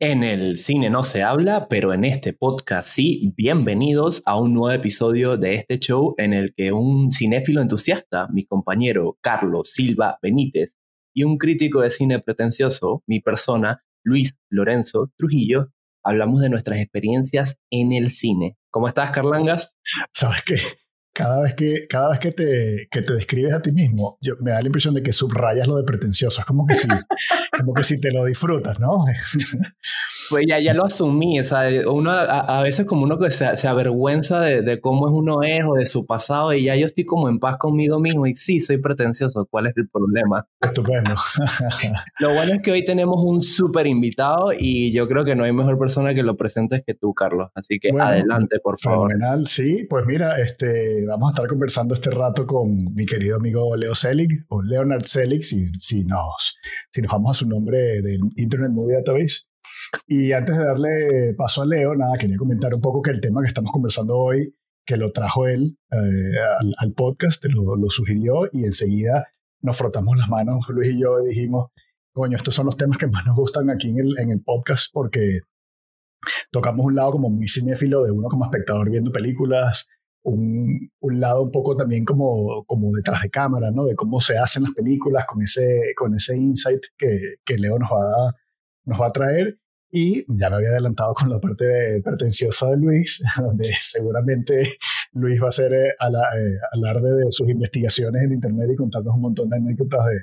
En el cine no se habla, pero en este podcast sí. Bienvenidos a un nuevo episodio de este show en el que un cinéfilo entusiasta, mi compañero Carlos Silva Benítez, y un crítico de cine pretencioso, mi persona, Luis Lorenzo Trujillo, hablamos de nuestras experiencias en el cine. ¿Cómo estás, Carlangas? Sabes qué? Cada vez que, cada vez que, te, que te describes a ti mismo, yo, me da la impresión de que subrayas lo de pretencioso. Es como que si, como que si te lo disfrutas, ¿no? pues ya, ya lo asumí. O sea, uno, a, veces como uno que se, se avergüenza de, de, cómo es uno es o de su pasado y ya yo estoy como en paz conmigo mismo y sí, soy pretencioso. ¿Cuál es el problema? Estupendo. lo bueno es que hoy tenemos un súper invitado y yo creo que no hay mejor persona que lo presentes que tú, Carlos. Así que adelante, por favor. Fenomenal, sí. Pues mira, este vamos a estar conversando este rato con mi querido amigo Leo Selig, o Leonard Selig, si, si, nos, si nos vamos a su nombre del Internet Movie Database. Y antes de darle paso a Leo, nada, quería comentar un poco que el tema que estamos conversando hoy, que lo trajo él eh, al, podcast, lo, lo sugirió y enseguida nos frotamos las manos, Luis y yo, y dijimos, coño, estos son los temas que más nos gustan aquí en el, en el podcast porque tocamos un lado como muy cinéfilo de uno como espectador viendo películas, un, lado un poco también como, como detrás de cámara, ¿no? De cómo se hacen las películas con ese, con ese insight que, que Leo nos va, a, nos va a traer. Y ya me había adelantado con la parte pretenciosa de Luis, donde seguramente Luis va a hacer eh, eh, alarde de sus investigaciones en Internet y contarnos un montón de anécdotas de,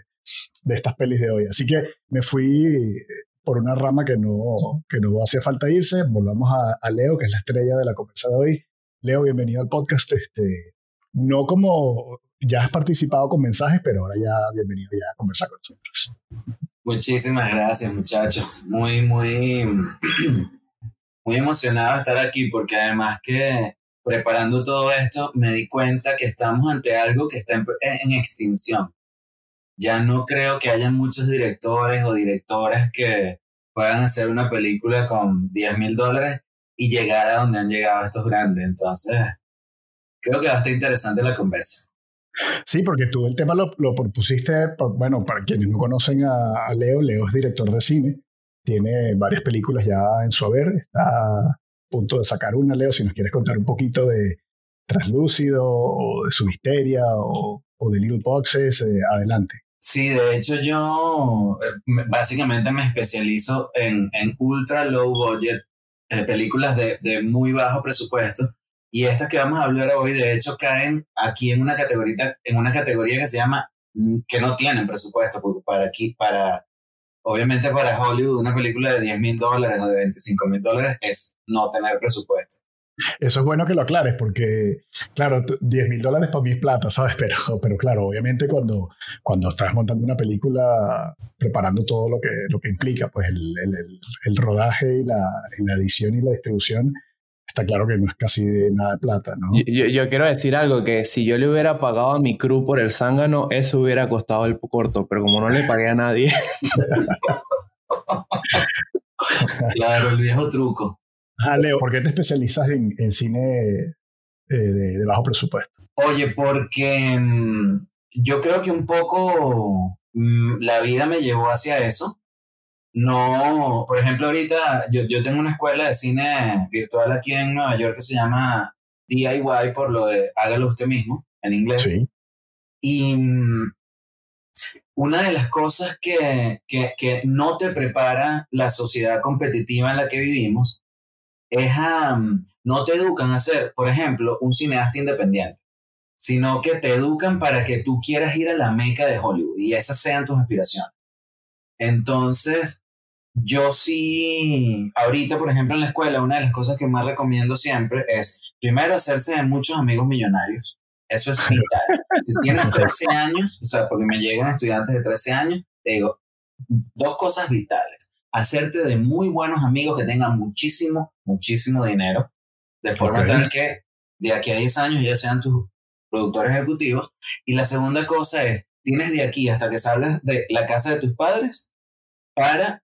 de estas pelis de hoy. Así que me fui por una rama que no, que no hacía falta irse. Volvamos a, a Leo, que es la estrella de la conversa de hoy. Leo, bienvenido al podcast. Este, no como ya has participado con mensajes, pero ahora ya bienvenido ya a conversar con nosotros. Muchísimas gracias, muchachos. Muy, muy, muy emocionado de estar aquí porque además que preparando todo esto me di cuenta que estamos ante algo que está en, en extinción. Ya no creo que haya muchos directores o directoras que puedan hacer una película con 10 mil dólares y llegar a donde han llegado estos grandes. Entonces, creo que va a estar interesante la conversa. Sí, porque tú el tema lo, lo propusiste, bueno, para quienes no conocen a, Leo, Leo es director de cine, tiene varias películas ya en su haber, está a punto de sacar una, Leo, si nos quieres contar un poquito de Translúcido o de Subisteria o, o de Little Boxes, eh, adelante. Sí, de hecho yo eh, básicamente me especializo en, en ultra low budget eh, películas de, de, muy bajo presupuesto. Y estas que vamos a hablar hoy, de hecho, caen aquí en una categoría, en una categoría que se llama mm, que no tienen presupuesto, porque para aquí, para, obviamente para Hollywood, una película de 10 mil dólares o de 25 mil dólares es no tener presupuesto. Eso es bueno que lo aclares porque, claro, 10 mil dólares para mí es plata, ¿sabes? Pero, pero claro, obviamente cuando, cuando estás montando una película, preparando todo lo que, lo que implica, pues el, el, el rodaje y la, y la, edición y la distribución, está claro que no es casi nada de plata, ¿no? Yo, yo, quiero decir algo, que si yo le hubiera pagado a mi crew por el zángano, eso hubiera costado el corto, pero como no le pagué a nadie... claro, el viejo truco. Ah, Leo, ¿por qué te especializas en, en cine eh, de, de, bajo presupuesto? Oye, porque mmm, yo creo que un poco mmm, la vida me llevó hacia eso. No, por ejemplo, ahorita yo, yo tengo una escuela de cine virtual aquí en Nueva York que se llama DIY, por lo de hágalo usted mismo, en inglés. Sí. Y mmm, una de las cosas que, que, que no te prepara la sociedad competitiva en la que vivimos es um, no te educan a ser, por ejemplo, un cineasta independiente, sino que te educan para que tú quieras ir a la meca de Hollywood y esas sean tus aspiraciones. Entonces, yo sí, ahorita, por ejemplo, en la escuela, una de las cosas que más recomiendo siempre es, primero, hacerse de muchos amigos millonarios. Eso es vital. si tienes 13 años, o sea, porque me llegan estudiantes de 13 años, digo, dos cosas vitales hacerte de muy buenos amigos que tengan muchísimo, muchísimo dinero, de forma okay. tal que de aquí a 10 años ya sean tus productores ejecutivos. Y la segunda cosa es, tienes de aquí hasta que salgas de la casa de tus padres para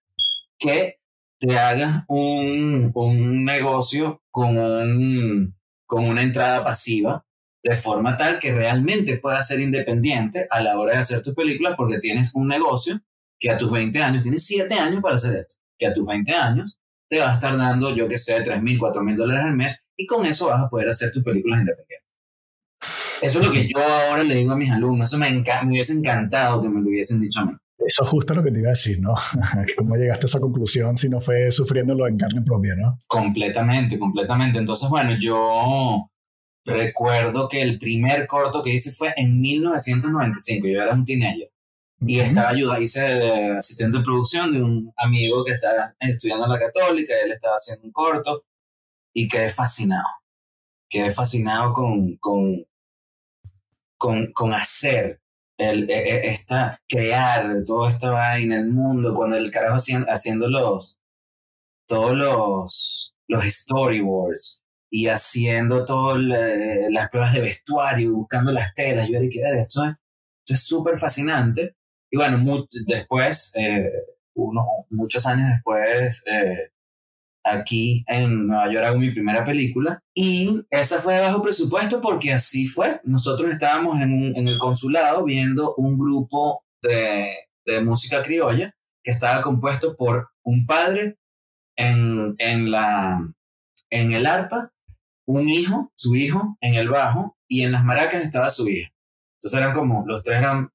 que te hagas un, un negocio con, un, con una entrada pasiva, de forma tal que realmente puedas ser independiente a la hora de hacer tus películas porque tienes un negocio que a tus 20 años, tienes 7 años para hacer esto, que a tus 20 años te va a estar dando, yo que sé, 3 mil, 4 mil dólares al mes y con eso vas a poder hacer tus películas independientes. Eso es lo que yo ahora le digo a mis alumnos. Eso me, me hubiese encantado que me lo hubiesen dicho a mí. Eso es justo lo que te iba a decir, ¿no? ¿Cómo llegaste a esa conclusión si no fue sufriéndolo en carne propia, ¿no? Completamente, completamente. Entonces, bueno, yo recuerdo que el primer corto que hice fue en 1995. Yo era un teenager. Y estaba ayudando, hice asistente de producción de un amigo que estaba estudiando en la católica, él estaba haciendo un corto y quedé fascinado. Quedé fascinado con, con, con, con hacer, el, e, e, esta, crear toda esta vaina, el mundo, cuando el carajo haciendo, haciendo los, todos los, los storyboards y haciendo todas las pruebas de vestuario, buscando las telas, yo era que esto, esto es súper fascinante. Y bueno, después, eh, uno, muchos años después, eh, aquí en Nueva York hago mi primera película y esa fue de bajo presupuesto porque así fue. Nosotros estábamos en, en el consulado viendo un grupo de, de, música criolla que estaba compuesto por un padre en, en, la, en el arpa, un hijo, su hijo, en el bajo y en las maracas estaba su hija. Entonces eran como, los tres eran,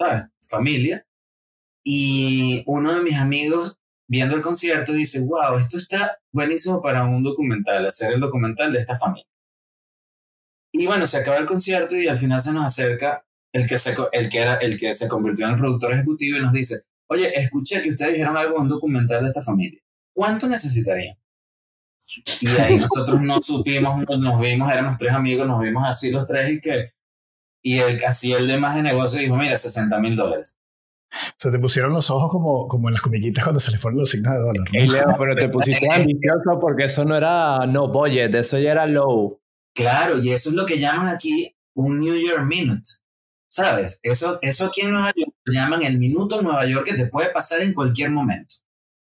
¿sabes? Familia. Y uno de mis amigos viendo el concierto dice, wow, esto está buenísimo para un documental, hacer el documental de esta familia. Y bueno, se acaba el concierto y al final se nos acerca el que se, el que era, el que se convirtió en el productor ejecutivo y nos dice, oye, escuché que ustedes dijeron algo en un documental de esta familia. ¿Cuánto necesitarían? Y ahí nosotros no supimos, nos vimos, éramos tres amigos, nos vimos así los tres y que, y el, así el de más de negocio dijo, mira, 60 mil dólares. Se te pusieron los ojos como, como en las comiquitas cuando se les fueron los signos de dólar. pero te pusiste ambicioso porque eso no era no budget, eso ya era low. Claro, y eso es lo que llaman aquí un New Year Minute. ¿Sabes? Eso, eso aquí en Nueva York lo llaman el minuto Nueva York que te puede pasar en cualquier momento.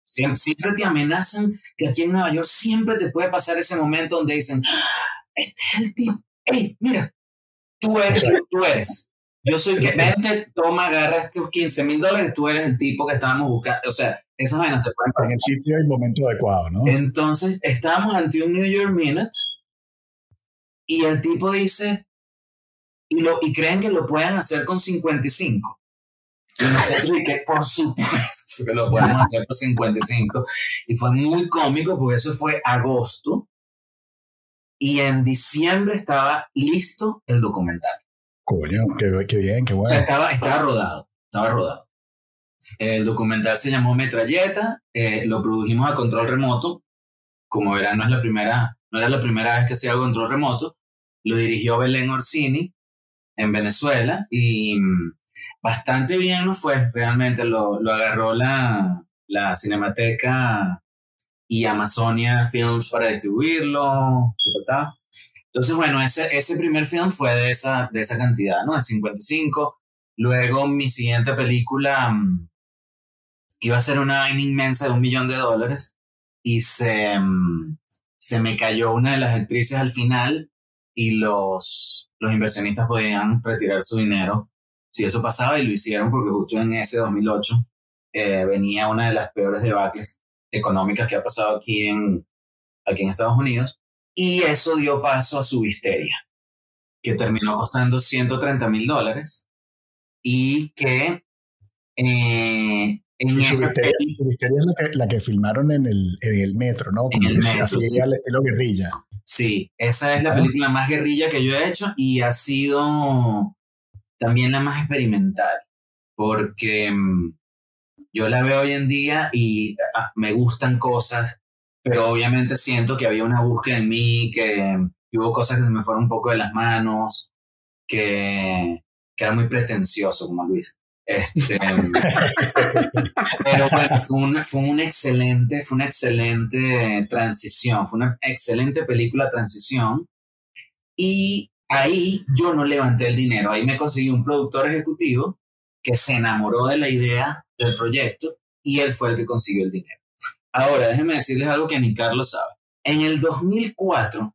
Siempre, siempre, te amenazan que aquí en Nueva York siempre te puede pasar ese momento donde dicen, ah, este es el tipo, hey, mira, tú eres, tú eres. Yo soy el que vente, toma, agarra estos 15 mil dólares, tú eres el tipo que estábamos buscando. O sea, esas vainas te pueden pasar. En el sitio y el momento adecuado, ¿no? Entonces, estábamos ante un New York Minute y el tipo dice, y, lo, y creen que lo pueden hacer con 55. Y nosotros que por supuesto que lo podemos hacer con 55. Y fue muy cómico porque eso fue agosto. Y en diciembre estaba listo el documental. Coño, qué, bien, qué bueno. O sea, estaba, estaba rodado, estaba rodado. El documental se llamó Metralleta, eh, lo produjimos a control remoto. Como verán, no, es la primera, no era la primera vez que hacía algo control remoto. Lo dirigió Belén Orsini en Venezuela y mm, bastante bien no fue, realmente. Lo, lo agarró la, la Cinemateca y Amazonia Films para distribuirlo. Entonces, bueno, ese, ese primer film fue de esa, de esa cantidad, ¿no? De 55. Luego mi siguiente película mm, iba a ser una vaina inmensa de un millón de dólares y se, mm, se me cayó una de las actrices al final y los, los inversionistas podían retirar su dinero si eso pasaba y lo hicieron porque justo en ese 2008 eh, venía una de las peores debacles económicas que ha pasado aquí en, aquí en Estados Unidos y eso dio paso a su histeria, que terminó costando 130 mil dólares y que eh, en esa histeria, es la que, la que, filmaron en el, en el metro, ¿no? en el metro, así sí. estilo guerrilla. Sí, esa es la película más guerrilla que yo he hecho y ha sido también la más experimental, porque mm, yo la veo hoy en día y ah, me gustan cosas pero obviamente siento que había una búsqueda en mí, que, hubo cosas que se me fueron un poco de las manos, que, que era muy pretencioso como Luis. Este, pero bueno, fue una, fue una excelente, fue una excelente transición, fue una excelente película transición. Y ahí yo no levanté el dinero, ahí me conseguí un productor ejecutivo que se enamoró de la idea del proyecto y él fue el que consiguió el dinero. Ahora, déjenme decirles algo que ni Carlos sabe. En el 2004,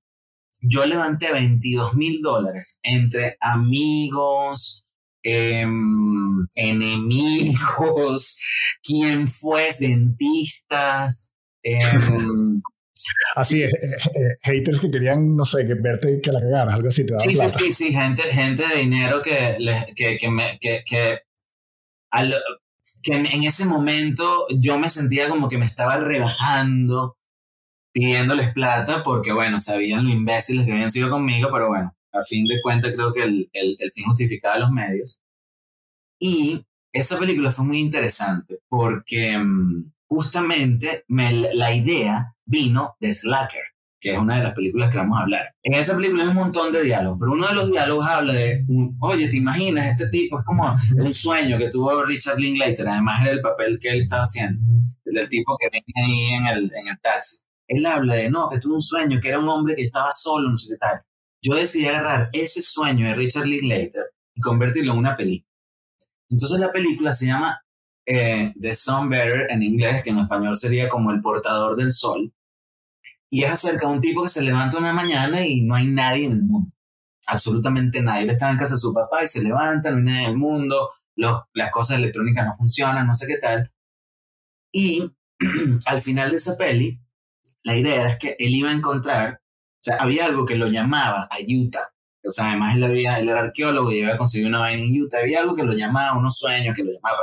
yo levanté 22 mil dólares entre amigos, em, enemigos, quien fue, dentistas, Em, así es, haters que querían, no sé, que verte que la cagaras, algo así. Te sí, sí, sí, sí, gente, gente de dinero que, que, que, me, que, que, al, que en ese momento yo me sentía como que me estaba rebajando, pidiéndoles plata, porque bueno, sabían lo imbéciles que habían sido conmigo, pero bueno, a fin de cuentas creo que el, el, fin justificaba los medios. Y esa película fue muy interesante porque mm, justamente me, la idea vino de Slacker, que es una de las películas que vamos a hablar. En esa película hay un montón de diálogos, pero uno de los diálogos habla de, oye, ¿te imaginas? Este tipo es como un sueño que tuvo Richard Linklater, además era el papel que él estaba haciendo, del tipo que venía ahí en el, en el taxi. Él habla de, no, que tuvo un sueño, que era un hombre que estaba solo, no sé qué. Yo decidí agarrar ese sueño de Richard Linklater y convertirlo en una película. Entonces la película se llama eh, The Sun Bearer en inglés, que en español sería como El portador del sol. Y es acerca de un tipo que se levanta una mañana y no hay nadie en el mundo. Absolutamente nadie. Él está en casa su papá y se levanta, no hay nadie en el mundo, los, las cosas electrónicas no funcionan, no sé qué tal. Y al final de esa peli, la idea es que él iba a encontrar, o sea, había algo que lo llamaba a Utah, o sea, además él, había, él era arqueólogo y había conseguido una vaina en Utah. Había algo que lo llamaba, unos sueños que lo llamaba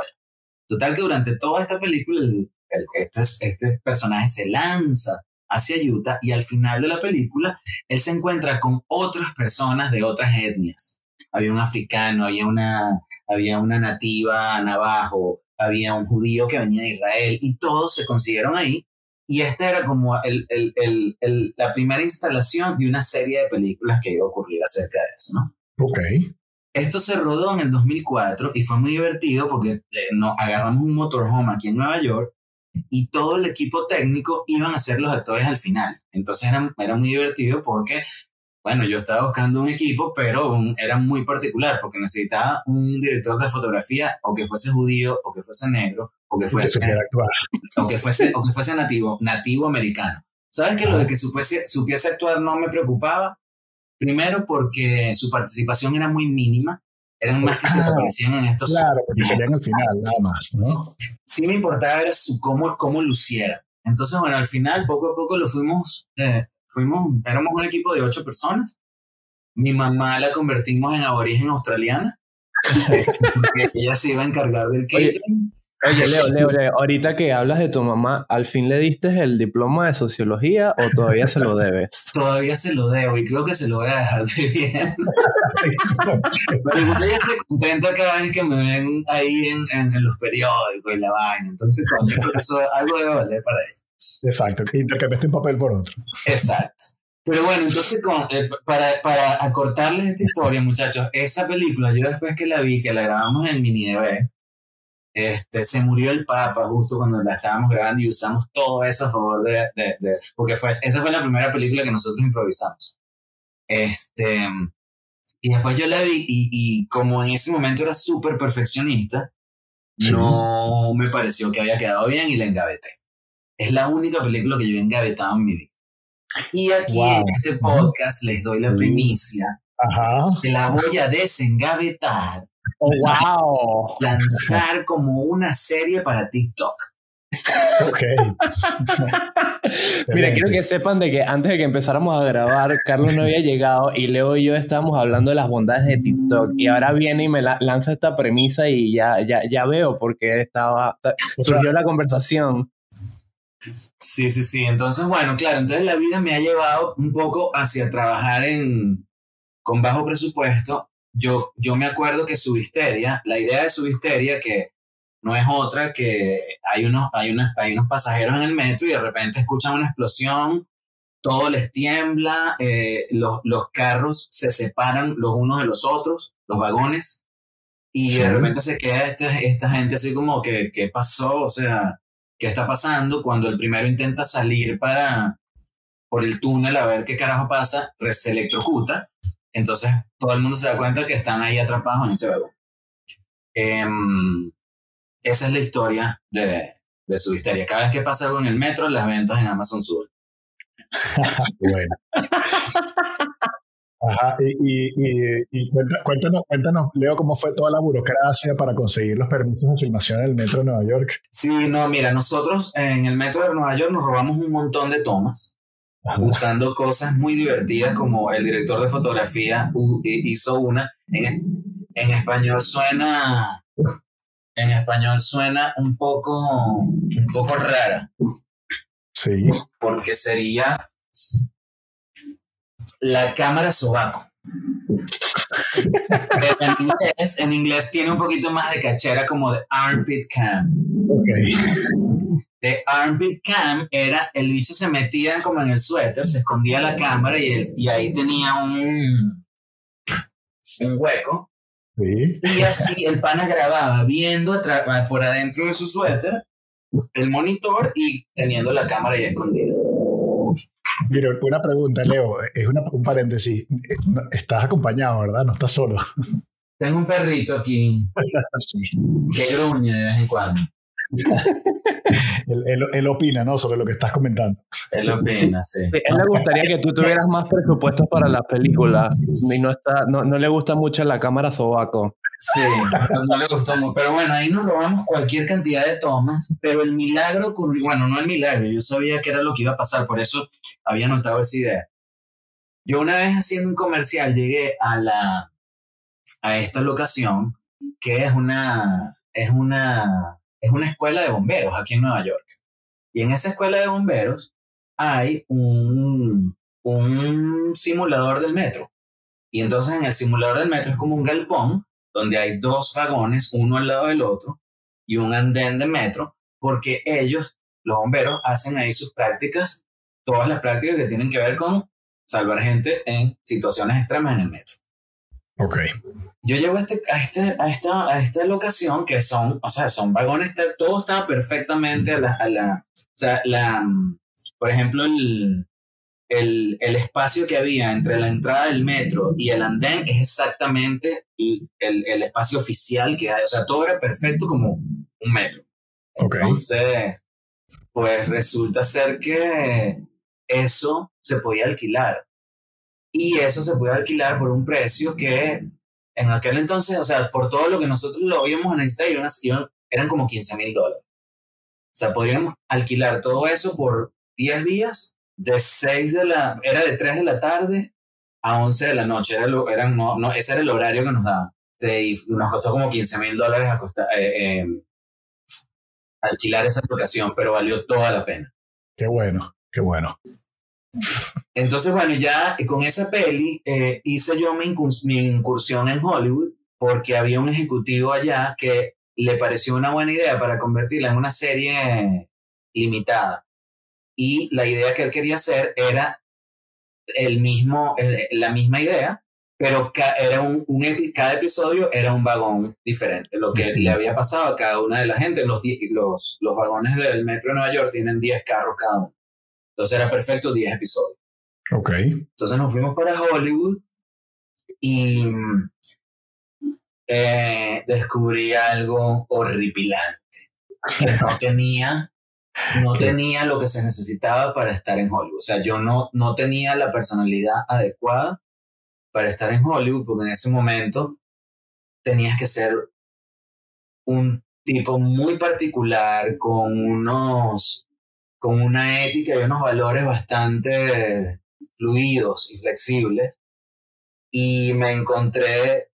Total que durante toda esta película, el, este, este personaje se lanza hacia Utah y al final de la película, él se encuentra con otras personas de otras etnias. Había un africano, había una, había una nativa navajo, había un judío que venía de Israel y todos se consiguieron ahí y esta era como el, el, el, la primera instalación de una serie de películas que iba a ocurrir acerca de eso, ¿no? Ok. Esto se rodó en el 2004 y fue muy divertido porque eh, nos agarramos un motorhome aquí en Nueva York y todo el equipo técnico iban a ser los actores al final. Entonces era, era muy divertido porque bueno, yo estaba buscando un equipo, pero era muy particular porque necesitaba un director de fotografía o que fuese judío o que fuese negro o que fuese, o que fuese, o que fuese nativo, nativo americano. ¿Sabes que lo de que supiese, supiese actuar no me preocupaba? Primero porque su participación era muy mínima, eran más que se ah, aparecían en estos... Claro, porque serían al final, nada más, ¿no? Sí me importaba era su cómo, cómo luciera. Entonces, bueno, al final, poco a poco lo fuimos eh, fuimos, éramos un equipo de ocho personas. Mi mamá la convertimos en aborigen australiana. porque ella se iba a encargar del catering. Oye, Leo, Leo, Leo, ahorita que hablas de tu mamá, ¿al fin le diste el diploma de sociología o todavía se lo debes? todavía se lo debo y creo que se lo voy a dejar de bien. Pero igual ella se contenta cada vez que me ven ahí en, en, los periódicos y la vaina. Entonces, creo que eso algo debe valer para ella. Exacto, intercambiaste un papel por otro. Exacto. Pero bueno, entonces eh, para, para acortarles esta historia, muchachos, esa película, yo después que la vi, que la grabamos en Mini DV, este, se murió el Papa justo cuando la estábamos grabando y usamos todo eso a favor de, de, porque fue, esa fue la primera película que nosotros improvisamos. Este, y después yo la vi y, y como en ese momento era súper perfeccionista, no me pareció que había quedado bien y la engaveté. Es la única película que yo he engavetado en mi vida. Y aquí en este podcast les doy la primicia. Ajá. Que la voy a desengavetar. Oh, wow. Lanzar como una serie para TikTok. Ok. Mira, quiero que sepan de que antes de que empezáramos a grabar, Carlos no había llegado y Leo y yo estábamos hablando de las bondades de TikTok y ahora viene y me lanza esta premisa y ya, ya, ya veo por qué estaba, surgió la conversación. Sí, sí, sí. Entonces, bueno, claro, entonces la vida me ha llevado un poco hacia trabajar en, con bajo presupuesto. Yo, yo me acuerdo que Subisteria, la idea de Subisteria, que no es otra que hay unos, hay, unos, hay unos pasajeros en el metro y de repente escuchan una explosión, todo les tiembla, eh, los, los carros se separan los unos de los otros, los vagones, y de repente se queda esta, esta gente así como que, ¿qué pasó? O sea, qué está pasando cuando el primero intenta salir para por el túnel a ver qué carajo pasa, se electrocuta, entonces todo el mundo se da cuenta que están ahí atrapados en ese vagón. Em, esa es la historia de, de su histeria. Cada vez que pasa algo en el metro, las ventas en Amazon suben. bueno. Ajá, y, y, cuéntanos, cuéntanos, Leo, cómo fue toda la burocracia para conseguir los permisos de filmación en el metro de Nueva York. Sí, no, mira, nosotros en el metro de Nueva York nos robamos un montón de tomas, usando cosas muy divertidas como el director de fotografía hizo una. En, en español suena, en español suena un poco, un poco rara. Sí. Porque sería la cámara sobaco. en, inglés, tiene un poquito más de cachera como de armpit cam. De armpit cam era el bicho se metía como en el suéter, se escondía la cámara y, y ahí tenía un, un hueco. Y así el pana grababa viendo por adentro de su suéter el monitor y teniendo la cámara ya escondida. Mira, una pregunta, Leo, es un paréntesis. Estás acompañado, ¿verdad? No estás solo. Tengo un perrito aquí que gruñe de vez en cuando. él, opina, ¿no? Sobre lo que estás comentando. Él opina, sí. él le gustaría que tú tuvieras más presupuestos para las películas y no, está, no, no le gusta mucho la cámara sobaco. Sí, no le gustó mucho. Pero bueno, ahí nos robamos cualquier cantidad de tomas, pero el milagro ocurrió, bueno, no el milagro, yo sabía que era lo que iba a pasar, por eso había notado esa idea. Yo una vez haciendo un comercial llegué a la a esta locación que es una es una es una escuela de bomberos aquí en Nueva York. Y en esa escuela de bomberos hay un, un simulador del metro. Y entonces en el simulador del metro es como un galpón donde hay dos vagones, uno al lado del otro, y un andén de metro, porque ellos, los bomberos, hacen ahí sus prácticas, todas las prácticas que tienen que ver con salvar gente en situaciones extremas en el metro. Ok. Yo llego a, este, a, este, a, esta, a esta locación que son, o sea, son vagones, todo estaba perfectamente a la, a la, o sea, la, por ejemplo, el, el, el, espacio que había entre la entrada del metro y el andén es exactamente el, el, espacio oficial que hay, o sea, todo era perfecto como un metro. Okay. Entonces, pues resulta ser que eso se podía alquilar y eso se puede alquilar por un precio que en aquel entonces, o sea, por todo lo que nosotros lo íbamos a necesitar, eran como 15 mil dólares. O sea, podríamos alquilar todo eso por 10 días, de 6 de la, era de 3 de la tarde a 11 de la noche, era lo, eran, no, no, ese era el horario que nos daban. Y nos costó como 15 mil dólares eh, eh, alquilar esa locación, pero valió toda la pena. Qué bueno, qué bueno. Entonces, bueno, ya con esa peli eh, hice yo mi, incursión en Hollywood porque había un ejecutivo allá que le pareció una buena idea para convertirla en una serie limitada. Y la idea que él quería hacer era el mismo, la misma idea, pero era un, cada episodio era un vagón diferente. Lo que le había pasado a cada una de la gente, los, los, los vagones del metro de Nueva York tienen 10 carros cada uno. Entonces era perfecto 10 episodios. Ok. Entonces nos fuimos para Hollywood y eh, descubrí algo horripilante. No tenía, no tenía lo que se necesitaba para estar en Hollywood. O sea, yo no, no tenía la personalidad adecuada para estar en Hollywood, porque en ese momento tenías que ser un tipo muy particular, con unos con una ética y unos valores bastante fluidos y flexibles. Y me encontré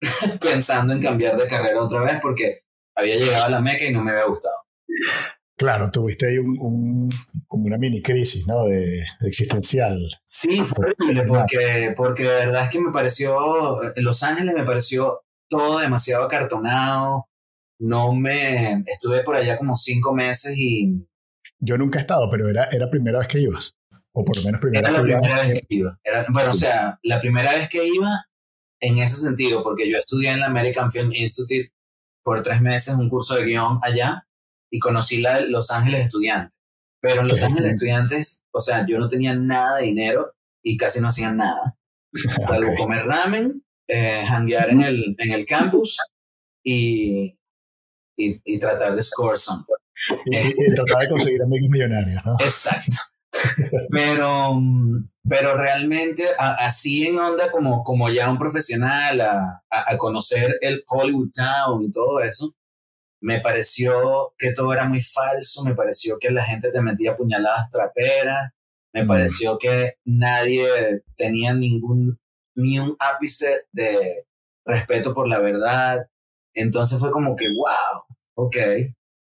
pensando en cambiar de carrera otra vez porque había llegado a la meca y no me había gustado. Claro, tuviste ahí un, como una mini crisis, ¿no? De, existencial. Sí, fue horrible porque, porque de verdad es que me pareció, en Los Ángeles me pareció todo demasiado acartonado. No me, estuve por allá como cinco meses y yo nunca he estado, pero era, era primera vez que ibas. O por lo menos primera, era la primera vez que iba. bueno, o sea, la primera vez que iba en ese sentido, porque yo estudié en la American Film Institute por tres meses un curso de guion allá y conocí la Los Ángeles Estudiantes. Pero en Los Ángeles Estudiantes, o sea, yo no tenía nada de dinero y casi no hacían nada. Salvo comer ramen, eh, en el, en el campus y, y, y tratar de score something. Y, tratar de conseguir amigos millonarios, ¿no? Exacto. pero, pero realmente así en onda como, como ya un profesional a, a, conocer el Hollywood Town y todo eso, me pareció que todo era muy falso, me pareció que la gente te metía puñaladas traperas, me mm. pareció que nadie tenía ningún, ni un ápice de respeto por la verdad. Entonces fue como que, wow, ok,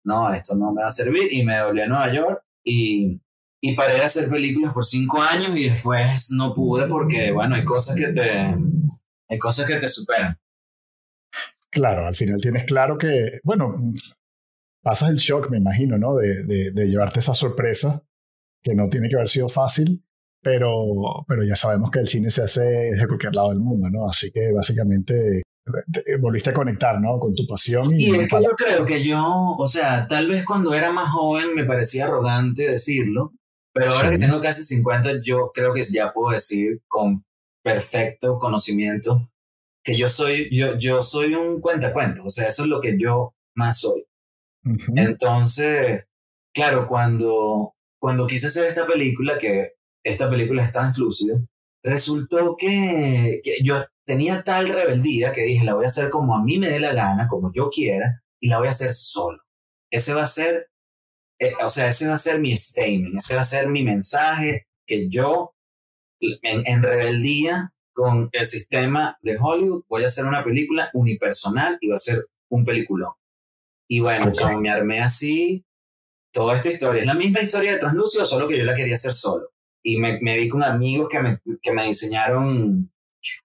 no, esto no me va a servir. Y me volví a Nueva York y, y paré de hacer películas por cinco años y después no pude porque, bueno, hay cosas que te, hay cosas que te superan. Claro, al final tienes claro que, bueno, pasas el shock, me imagino, ¿no? De, de, de llevarte esa sorpresa, que no tiene que haber sido fácil, pero, pero ya sabemos que el cine se hace de cualquier lado del mundo, ¿no? Así que básicamente volviste a conectar, ¿no? Con tu pasión. Sí, y es que yo creo que yo, o sea, tal vez cuando era más joven me parecía arrogante decirlo, pero ahora que tengo casi 50, yo creo que ya puedo decir con perfecto conocimiento que yo soy, yo, yo soy un cuentacuento, o sea, eso es lo que yo más soy. Entonces, claro, cuando, cuando quise hacer esta película, que esta película es translúcida, resultó que, que yo tenía tal rebeldía que dije, la voy a hacer como a mí me dé la gana, como yo quiera, y la voy a hacer solo. Ese va a ser, eh, o sea, ese va a ser mi statement, ese va a ser mi mensaje, que yo, en, en rebeldía con el sistema de Hollywood, voy a hacer una película unipersonal y va a ser un peliculón. Y bueno, okay. me armé así toda esta historia. Es la misma historia de Translúcido, solo que yo la quería hacer solo. Y me, me vi con amigos que me, que me enseñaron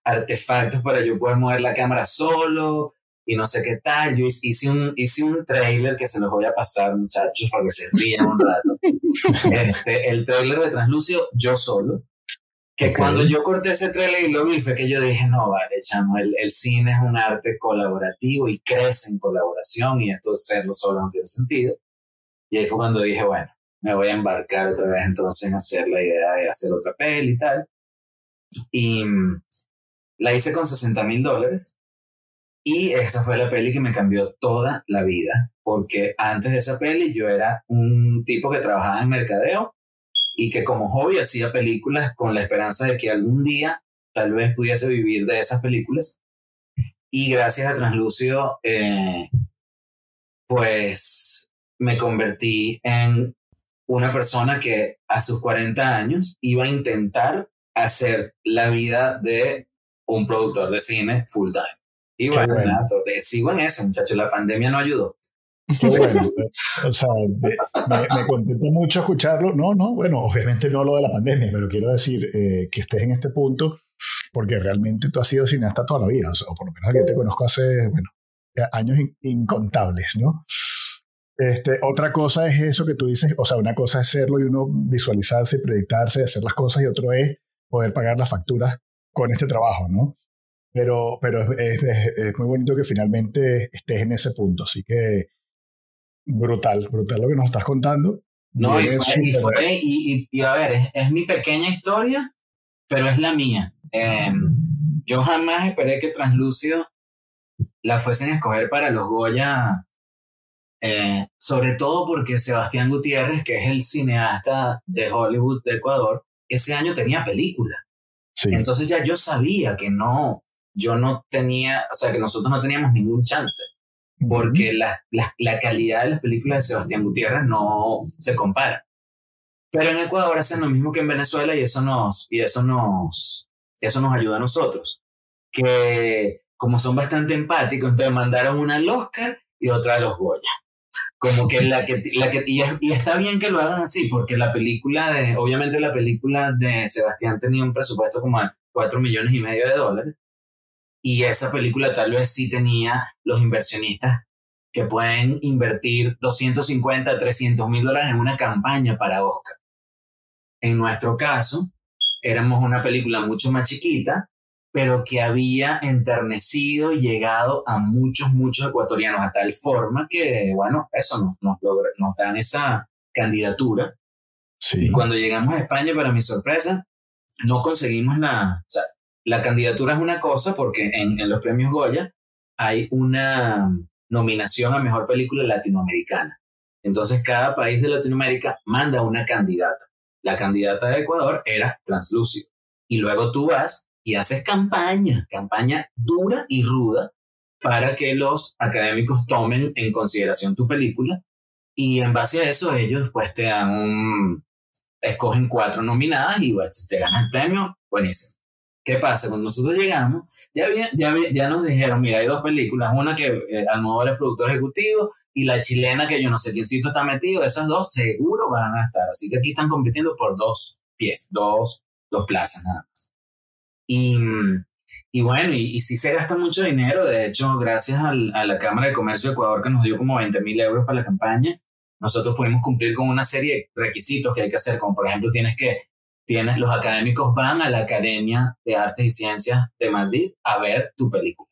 artefactos para yo poder mover la cámara solo y no sé qué tal. Yo hice un, hice un trailer que se los voy a pasar, muchachos, para que se rían un rato. Este, el trailer de Translucio, yo solo. Que cuando yo corté ese trailer y lo vi, fue que yo dije, no, vale, chamo, el, el cine es un arte colaborativo y crece en colaboración y esto de serlo solo no tiene sentido. Y ahí fue cuando dije, bueno, me voy a embarcar otra vez entonces en hacer la idea de hacer otra peli y tal. Y, la hice con 60 mil dólares y esa fue la peli que me cambió toda la vida, porque antes de esa peli yo era un tipo que trabajaba en mercadeo y que como hobby hacía películas con la esperanza de que algún día tal vez pudiese vivir de esas películas. Y gracias a Translúcido, eh, pues me convertí en una persona que a sus 40 años iba a intentar hacer la vida de un productor de cine full time. Y bueno, sigo en eso, muchachos, la pandemia no ayudó. bueno, o sea, me, me, contenta mucho escucharlo. No, no, bueno, obviamente no lo de la pandemia, pero quiero decir eh, que estés en este punto porque realmente tú has sido cineasta toda la vida, o, por lo menos yo te conozco hace, bueno, años incontables, ¿no? Este, otra cosa es eso que tú dices, o sea, una cosa es hacerlo y uno visualizarse, proyectarse, hacer las cosas, y otro es poder pagar las facturas con este trabajo, ¿no? Pero, pero es, es, muy bonito que finalmente estés en ese punto, así que brutal, brutal lo que nos estás contando. No, y, fue, y, fue, y, y, a ver, es, es, mi pequeña historia, pero es la mía. Eh, yo jamás esperé que Translucio la fuesen a escoger para los Goya, eh, sobre todo porque Sebastián Gutiérrez, que es el cineasta de Hollywood de Ecuador, ese año tenía película. Entonces ya yo sabía que no, yo no tenía, o sea, que nosotros no teníamos ningún chance, porque la, la, la, calidad de las películas de Sebastián Gutiérrez no se compara. Pero en Ecuador hacen lo mismo que en Venezuela y eso nos, y eso nos, eso nos ayuda a nosotros. Que como son bastante empáticos, entonces mandaron una al Oscar y otra a los Goya como que la que, la que y, y, está bien que lo hagan así, porque la película de, obviamente la película de Sebastián tenía un presupuesto como de 4 millones y medio de dólares, y esa película tal vez sí tenía los inversionistas que pueden invertir 250, 300 mil dólares en una campaña para Oscar. En nuestro caso, éramos una película mucho más chiquita, pero que había enternecido y llegado a muchos, muchos ecuatorianos a tal forma que, bueno, eso nos, nos, nos dan esa candidatura. Sí. Y cuando llegamos a España, para mi sorpresa, no conseguimos la... O sea, la candidatura es una cosa porque en, en los premios Goya hay una nominación a Mejor Película Latinoamericana. Entonces cada país de Latinoamérica manda una candidata. la candidata de Ecuador era translúcido. Y luego tú vas y haces campaña, campaña dura y ruda para que los académicos tomen en consideración tu película y en base a eso ellos pues te dan un, escogen cuatro nominadas y pues, te ganan el premio, buenísimo. ¿Qué pasa? Cuando nosotros llegamos, ya, ya, ya nos dijeron, mira, hay dos películas, una que eh, Almodóvar es productor ejecutivo y la chilena que yo no sé quiéncito está metido, esas dos seguro van a estar. Así que aquí están compitiendo por dos pies, dos, dos plazas nada más. Y, y bueno, y, y, sí se gasta mucho dinero. De hecho, gracias al, a la Cámara de Comercio de Ecuador que nos dio como 20 mil euros para la campaña, nosotros pudimos cumplir con una serie de requisitos que hay que hacer, como por ejemplo tienes que tienes, los académicos van a la Academia de Artes y Ciencias de Madrid a ver tu película.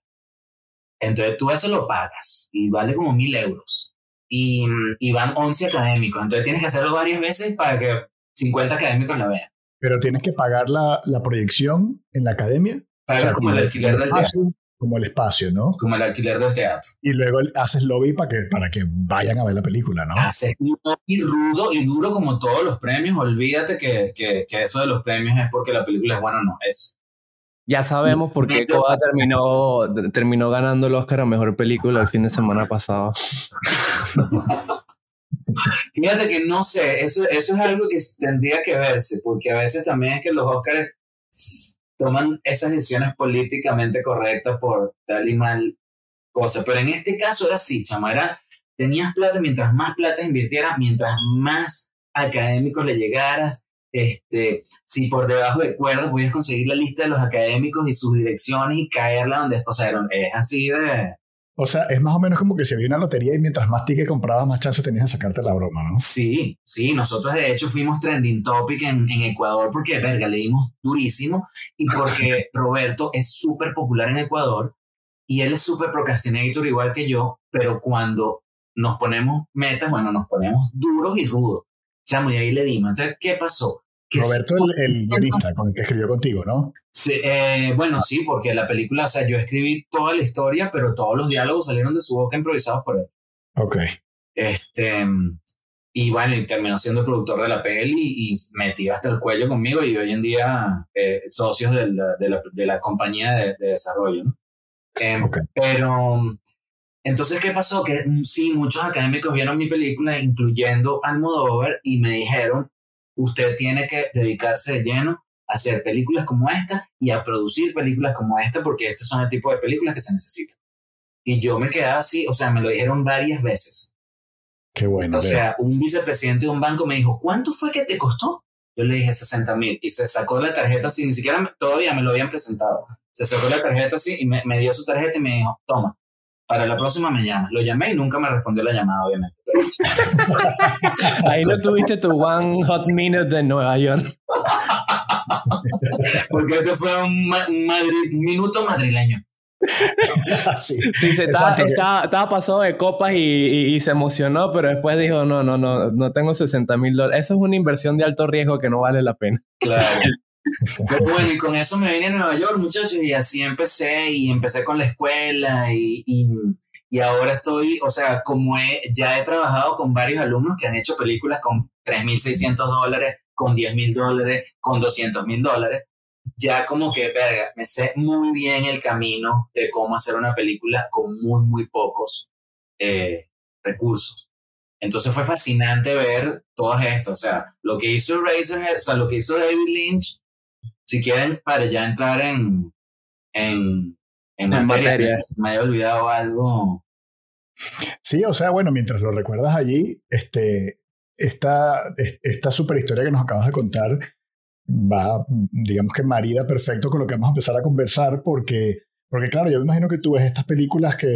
Entonces tú eso lo pagas y vale como mil euros. Y, y van 11 académicos. Entonces tienes que hacerlo varias veces para que 50 académicos la vean. Pero tienes que pagar la, la proyección en la academia. Pagas como, el alquiler del teatro. Como el espacio, ¿no? Como el alquiler del teatro. Y luego haces lobby para que, para que vayan a ver la película, ¿no? Haces y rudo y duro como todos los premios. Olvídate que, que, que, eso de los premios es porque la película es buena o no. Es. Ya sabemos por qué Coda terminó, terminó ganando el Oscar a Mejor Película el fin de semana pasado. Fíjate que no sé, eso, eso es algo que tendría que verse, porque a veces también es que los Oscars toman esas decisiones políticamente correctas por tal y mal cosa. Pero en este caso era así, chama, era, tenías plata, mientras más plata invirtieras, mientras más académicos le llegaras, este, si por debajo de cuerdas podías conseguir la lista de los académicos y sus direcciones y caerla donde, o es así de, o sea, es más o menos como que se había una lotería y mientras más tickets comprabas, más chance tenías de sacarte la broma, ¿no? Sí, sí. Nosotros de hecho fuimos trending topic en, en Ecuador porque, verga, le dimos durísimo y porque Roberto es súper popular en Ecuador y él es súper procrastinator igual que yo, pero cuando nos ponemos metas, bueno, nos ponemos duros y rudos. Chamo, y ahí le dimos. Entonces, ¿qué pasó? Roberto, el, el guionista con el que escribió contigo, ¿no? Sí, eh, bueno, sí, porque la película, o sea, yo escribí toda la historia, pero todos los diálogos salieron de su boca improvisados por él. Ok. Este, y bueno, y terminó siendo productor de la peli y metido hasta el cuello conmigo y hoy en día eh, socios de la, de la, de la compañía de, de desarrollo, ¿no? Eh, okay. Pero, entonces, ¿qué pasó? Que sí, muchos académicos vieron mi película, incluyendo Almodóvar, y me dijeron, usted tiene que dedicarse de lleno a hacer películas como esta y a producir películas como esta porque estos son el tipo de películas que se necesitan. Y yo me quedaba así, o sea, me lo dijeron varias veces. Qué bueno. O sea, un vicepresidente de un banco me dijo, ¿cuánto fue que te costó? Yo le dije 60 mil y se sacó la tarjeta así, ni siquiera todavía me lo habían presentado. Se sacó la tarjeta así y me, me dio su tarjeta y me dijo, toma, para la próxima me llamas. Lo llamé y nunca me respondió la llamada, obviamente. Ahí no tuviste tu one hot minute de Nueva York. Porque este fue un, minuto madrileño. sí, sí se estaba, estaba, pasado de copas y, y, y, se emocionó, pero después dijo, no, no, no, no tengo 60 mil dólares. Eso es una inversión de alto riesgo que no vale la pena. Claro. Pero bueno, y con eso me vine a Nueva York, muchachos, y así empecé, y empecé con la escuela, y, y, y ahora estoy, o sea, como he, ya he trabajado con varios alumnos que han hecho películas con 3.600 dólares, con 10.000 dólares, con 200.000 dólares, ya como que, verga, me sé muy bien el camino de cómo hacer una película con muy, muy pocos eh, recursos. Entonces fue fascinante ver todo esto, o sea, lo que hizo Razorhead, o sea, lo que hizo David Lynch, si quieren, para ya entrar en, en, en, en materia, me había olvidado algo. Sí, o sea, bueno, mientras lo recuerdas allí, este, esta, esta super historia que nos acabas de contar va, digamos que marida perfecto con lo que vamos a empezar a conversar, porque, porque claro, yo me imagino que tú ves estas películas que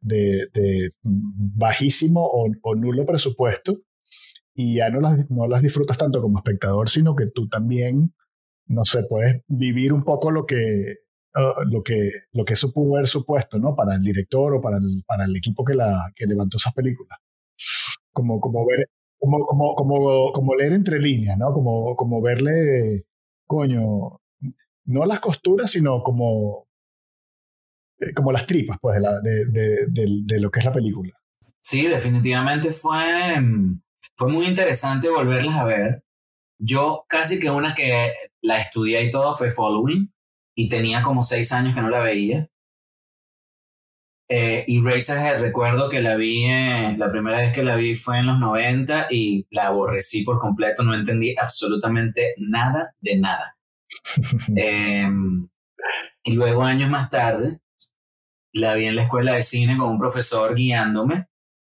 de, de bajísimo o, o, nulo presupuesto y ya no las, no las disfrutas tanto como espectador, sino que tú también no sé, puedes vivir un poco lo que, uh, lo que, lo que eso pudo haber supuesto, ¿no? Para el director o para el, para el equipo que, la, que levantó esa película. Como, como ver, como, como, como, como leer entre líneas, ¿no? Como, como verle, coño, no las costuras, sino como, eh, como las tripas, pues, de, la, de, de, lo que es la película. Sí, definitivamente fue, fue muy interesante volverlas a ver Yo casi que una que la estudié y todo fue Following y tenía como seis años que no la veía. Eh, y Razorhead, recuerdo que la vi, eh, la primera vez que la vi fue en los 90 y la aborrecí por completo, no entendí absolutamente nada de nada. Em, y luego, años más tarde, la vi en la escuela de cine con un profesor guiándome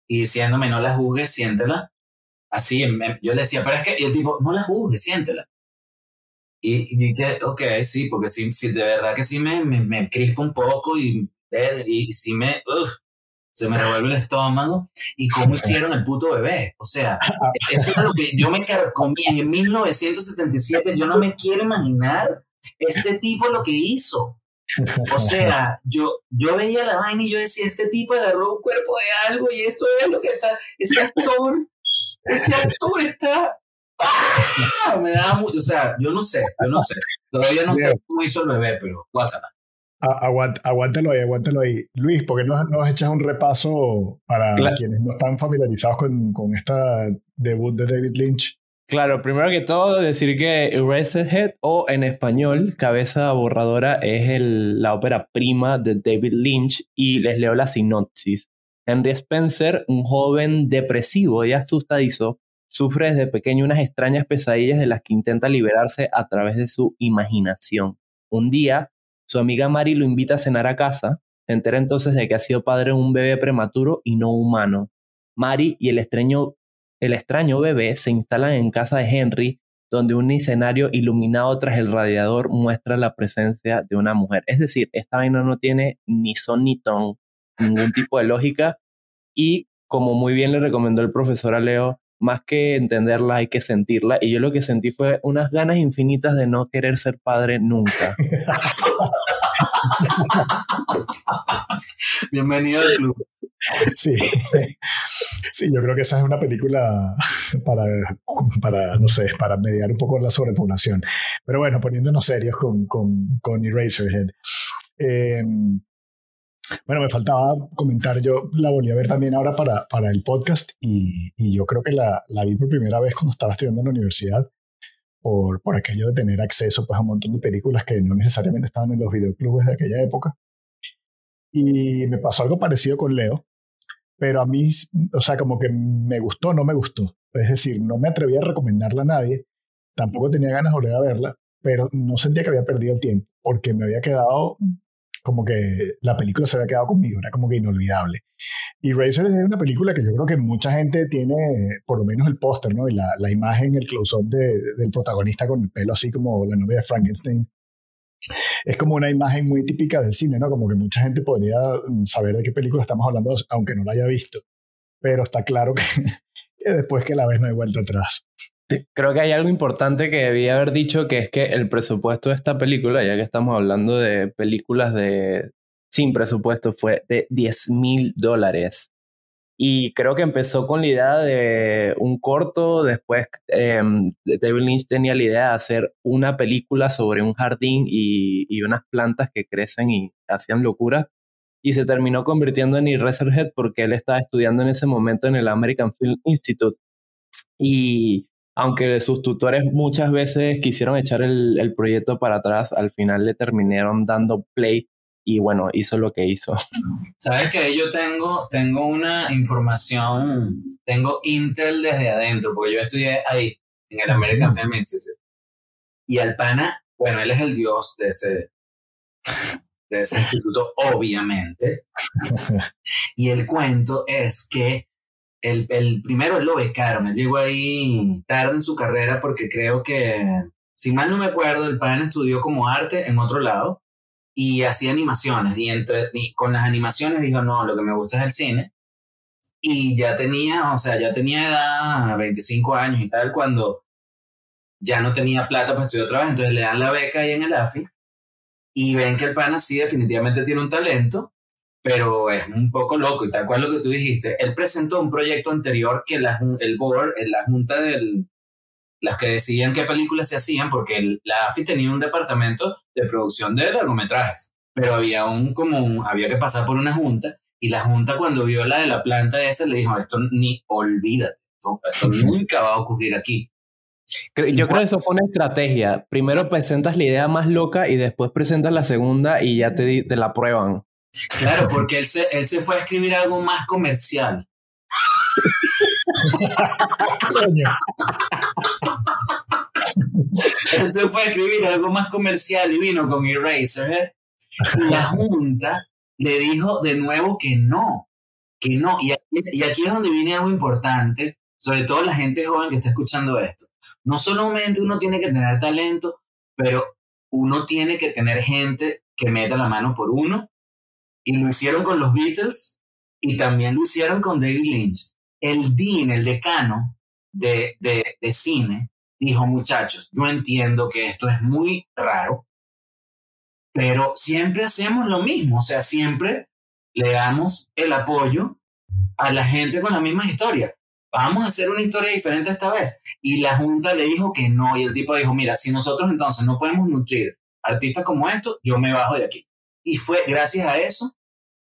y diciéndome, no la juzgues, siéntela. Así, yo le decía, pero es que, y el tipo, no la juzgues, siéntela. Y, dije, ok, sí, porque sí, sí, de verdad que sí me, me, me crispa un poco y y si me, se me revuelve el estómago. ¿Y cómo hicieron el puto bebé? O sea, eso es lo que yo me carcomí en 1977. Yo no me quiero imaginar este tipo lo que hizo. O sea, yo, yo veía la vaina y yo decía, este tipo agarró un cuerpo de algo y esto es lo que está, ese actor, ese actor está, ¡ah! me da mucho, o sea, yo no sé, yo no sé, todavía no sé cómo hizo el bebé, pero guácala aguántalo ahí, aguántalo ahí. Luis, ¿por qué no nos echas un repaso para quienes no están familiarizados con, con esta debut de David Lynch? Claro, primero que todo decir que Eraserhead o en español Cabeza Borradora es el, la ópera prima de David Lynch y les leo la sinopsis. Henry Spencer, un joven depresivo y asustadizo, sufre desde pequeño unas extrañas pesadillas de las que intenta liberarse a través de su imaginación. Un día, su amiga Mari lo invita a cenar a casa. Se entera entonces de que ha sido padre de un bebé prematuro y no humano. Mari y el extraño, el extraño bebé se instalan en casa de Henry, donde un escenario iluminado tras el radiador muestra la presencia de una mujer. Es decir, esta vaina no tiene ni son ni ton, ningún tipo de lógica. Y como muy bien le recomendó el profesor a Leo, más que entenderla hay que sentirla. Y yo lo que sentí fue unas ganas infinitas de no querer ser padre nunca. Bienvenido al club. Sí, sí, yo creo que esa es una película para, para, no sé, para mediar un poco la sobrepoblación. Pero bueno, poniéndonos serios con, con, con Eraserhead. Eh, bueno, me faltaba comentar, yo la volví a ver también ahora para, para el podcast y, yo creo que la, la, vi por primera vez cuando estaba estudiando en la universidad por, por aquello de tener acceso pues, a un montón de películas que no necesariamente estaban en los videoclubes de aquella época. Y me pasó algo parecido con Leo, pero a mí, o sea, como que me gustó, no me gustó. Es decir, no me atreví a recomendarla a nadie, tampoco tenía ganas de volver a verla, pero no sentía que había perdido el tiempo, porque me había quedado como que la película se había quedado conmigo, era como que inolvidable. Y Razor es una película que yo creo que mucha gente tiene, por lo menos el póster, ¿no? Y la, la imagen, el close-up de, del protagonista con el pelo así como la novia de Frankenstein. Es como una imagen muy típica del cine, ¿no? Como que mucha gente podría mm, saber de qué película estamos hablando, aunque no la haya visto. Pero está claro que, que después que la ves no hay vuelta atrás. Creo que hay algo importante que debía haber dicho, que es que el presupuesto de esta película, ya que estamos hablando de películas de sin presupuesto, fue de 10 mil dólares. Y creo que empezó con la idea de un corto, después eh, David Lynch tenía la idea de hacer una película sobre un jardín y, y unas plantas que crecen y hacían locura. Y se terminó convirtiendo en Eraserhead porque él estaba estudiando en ese momento en el American Film Institute. Y aunque sus tutores muchas veces quisieron echar el, proyecto para atrás, al final le terminaron dando play y bueno, hizo lo que hizo. Sabes que yo tengo, tengo una información, tengo Intel desde adentro, porque yo estudié ahí, en el American Film Institute. Y al pana, bueno, él es el dios de ese, de ese instituto, obviamente. y el cuento es que el, el primero lo becaron, él llegó ahí tarde en su carrera porque creo que, si mal no me acuerdo, el pan estudió como arte en otro lado y hacía animaciones y, entre, con las animaciones dijo, no, lo que me gusta es el cine. Y ya tenía, o sea, ya tenía edad, 25 años y tal, cuando ya no tenía plata para estudiar otra vez, entonces le dan la beca ahí en el AFI y ven que el pana sí definitivamente tiene un talento pero es un poco loco y tal cual lo que tú dijiste. Él presentó un proyecto anterior que la, el board, en la junta de las que decidían qué películas se hacían, porque la AFI tenía un departamento de producción de largometrajes, pero había un como había que pasar por una junta y la junta cuando vio la de la planta esa le dijo, esto ni olvídate, esto nunca va a ocurrir aquí. Yo creo que eso fue una estrategia. Primero presentas la idea más loca y después presentas la segunda y ya te, te la prueban. Claro, porque él se, él se fue a escribir algo más comercial. él se fue a escribir algo más comercial y vino con Eraser. Y la Junta le dijo de nuevo que no, que no. Y y aquí es donde viene algo importante, sobre todo la gente joven que está escuchando esto. No solamente uno tiene que tener talento, pero uno tiene que tener gente que meta la mano por uno y lo hicieron con los Beatles y también lo hicieron con David Lynch. El dean, el decano de, de, de cine, dijo, muchachos, yo entiendo que esto es muy raro, pero siempre hacemos lo mismo, o sea, siempre le damos el apoyo a la gente con la misma historia. Vamos a hacer una historia diferente esta vez. Y la Junta le dijo que no, y el tipo dijo, mira, si nosotros entonces no podemos nutrir artistas como estos, yo me bajo de aquí. Y fue gracias a eso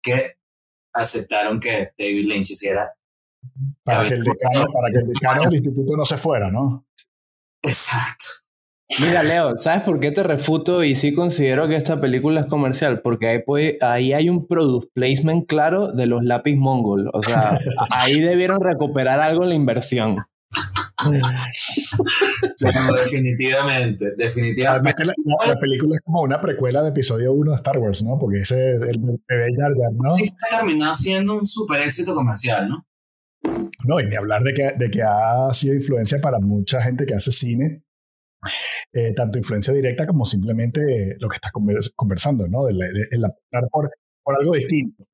que aceptaron que David Lynch hiciera. Para que, el decano, para que el decano del instituto no se fuera, ¿no? Exacto. Mira, Leo, ¿sabes por qué te refuto y sí considero que esta película es comercial? Porque ahí, puede, ahí hay un product placement claro de los lápiz mongol. O sea, ahí debieron recuperar algo en la inversión definitivamente, definitivamente. La, película es como una precuela de episodio 1 de Star Wars, ¿no? Porque ese es el bebé Jar ¿no? Sí, terminó siendo un super éxito comercial, ¿no? No, y ni hablar de que, de que ha sido influencia para mucha gente que hace cine, eh, tanto influencia directa como simplemente lo que estás conversando, ¿no? El, por, por, algo distinto.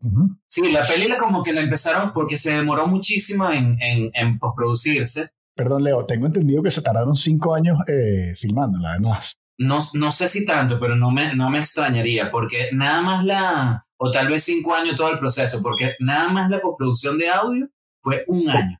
Sí, la película como que la empezaron porque se demoró muchísimo en, en, en postproducirse Perdón, Leo, tengo entendido que se tardaron cinco años eh, filmándola, además. No, no sé si tanto, pero no me, no me extrañaría, porque nada más la, o tal vez cinco años todo el proceso, porque nada más la postproducción de audio fue un año.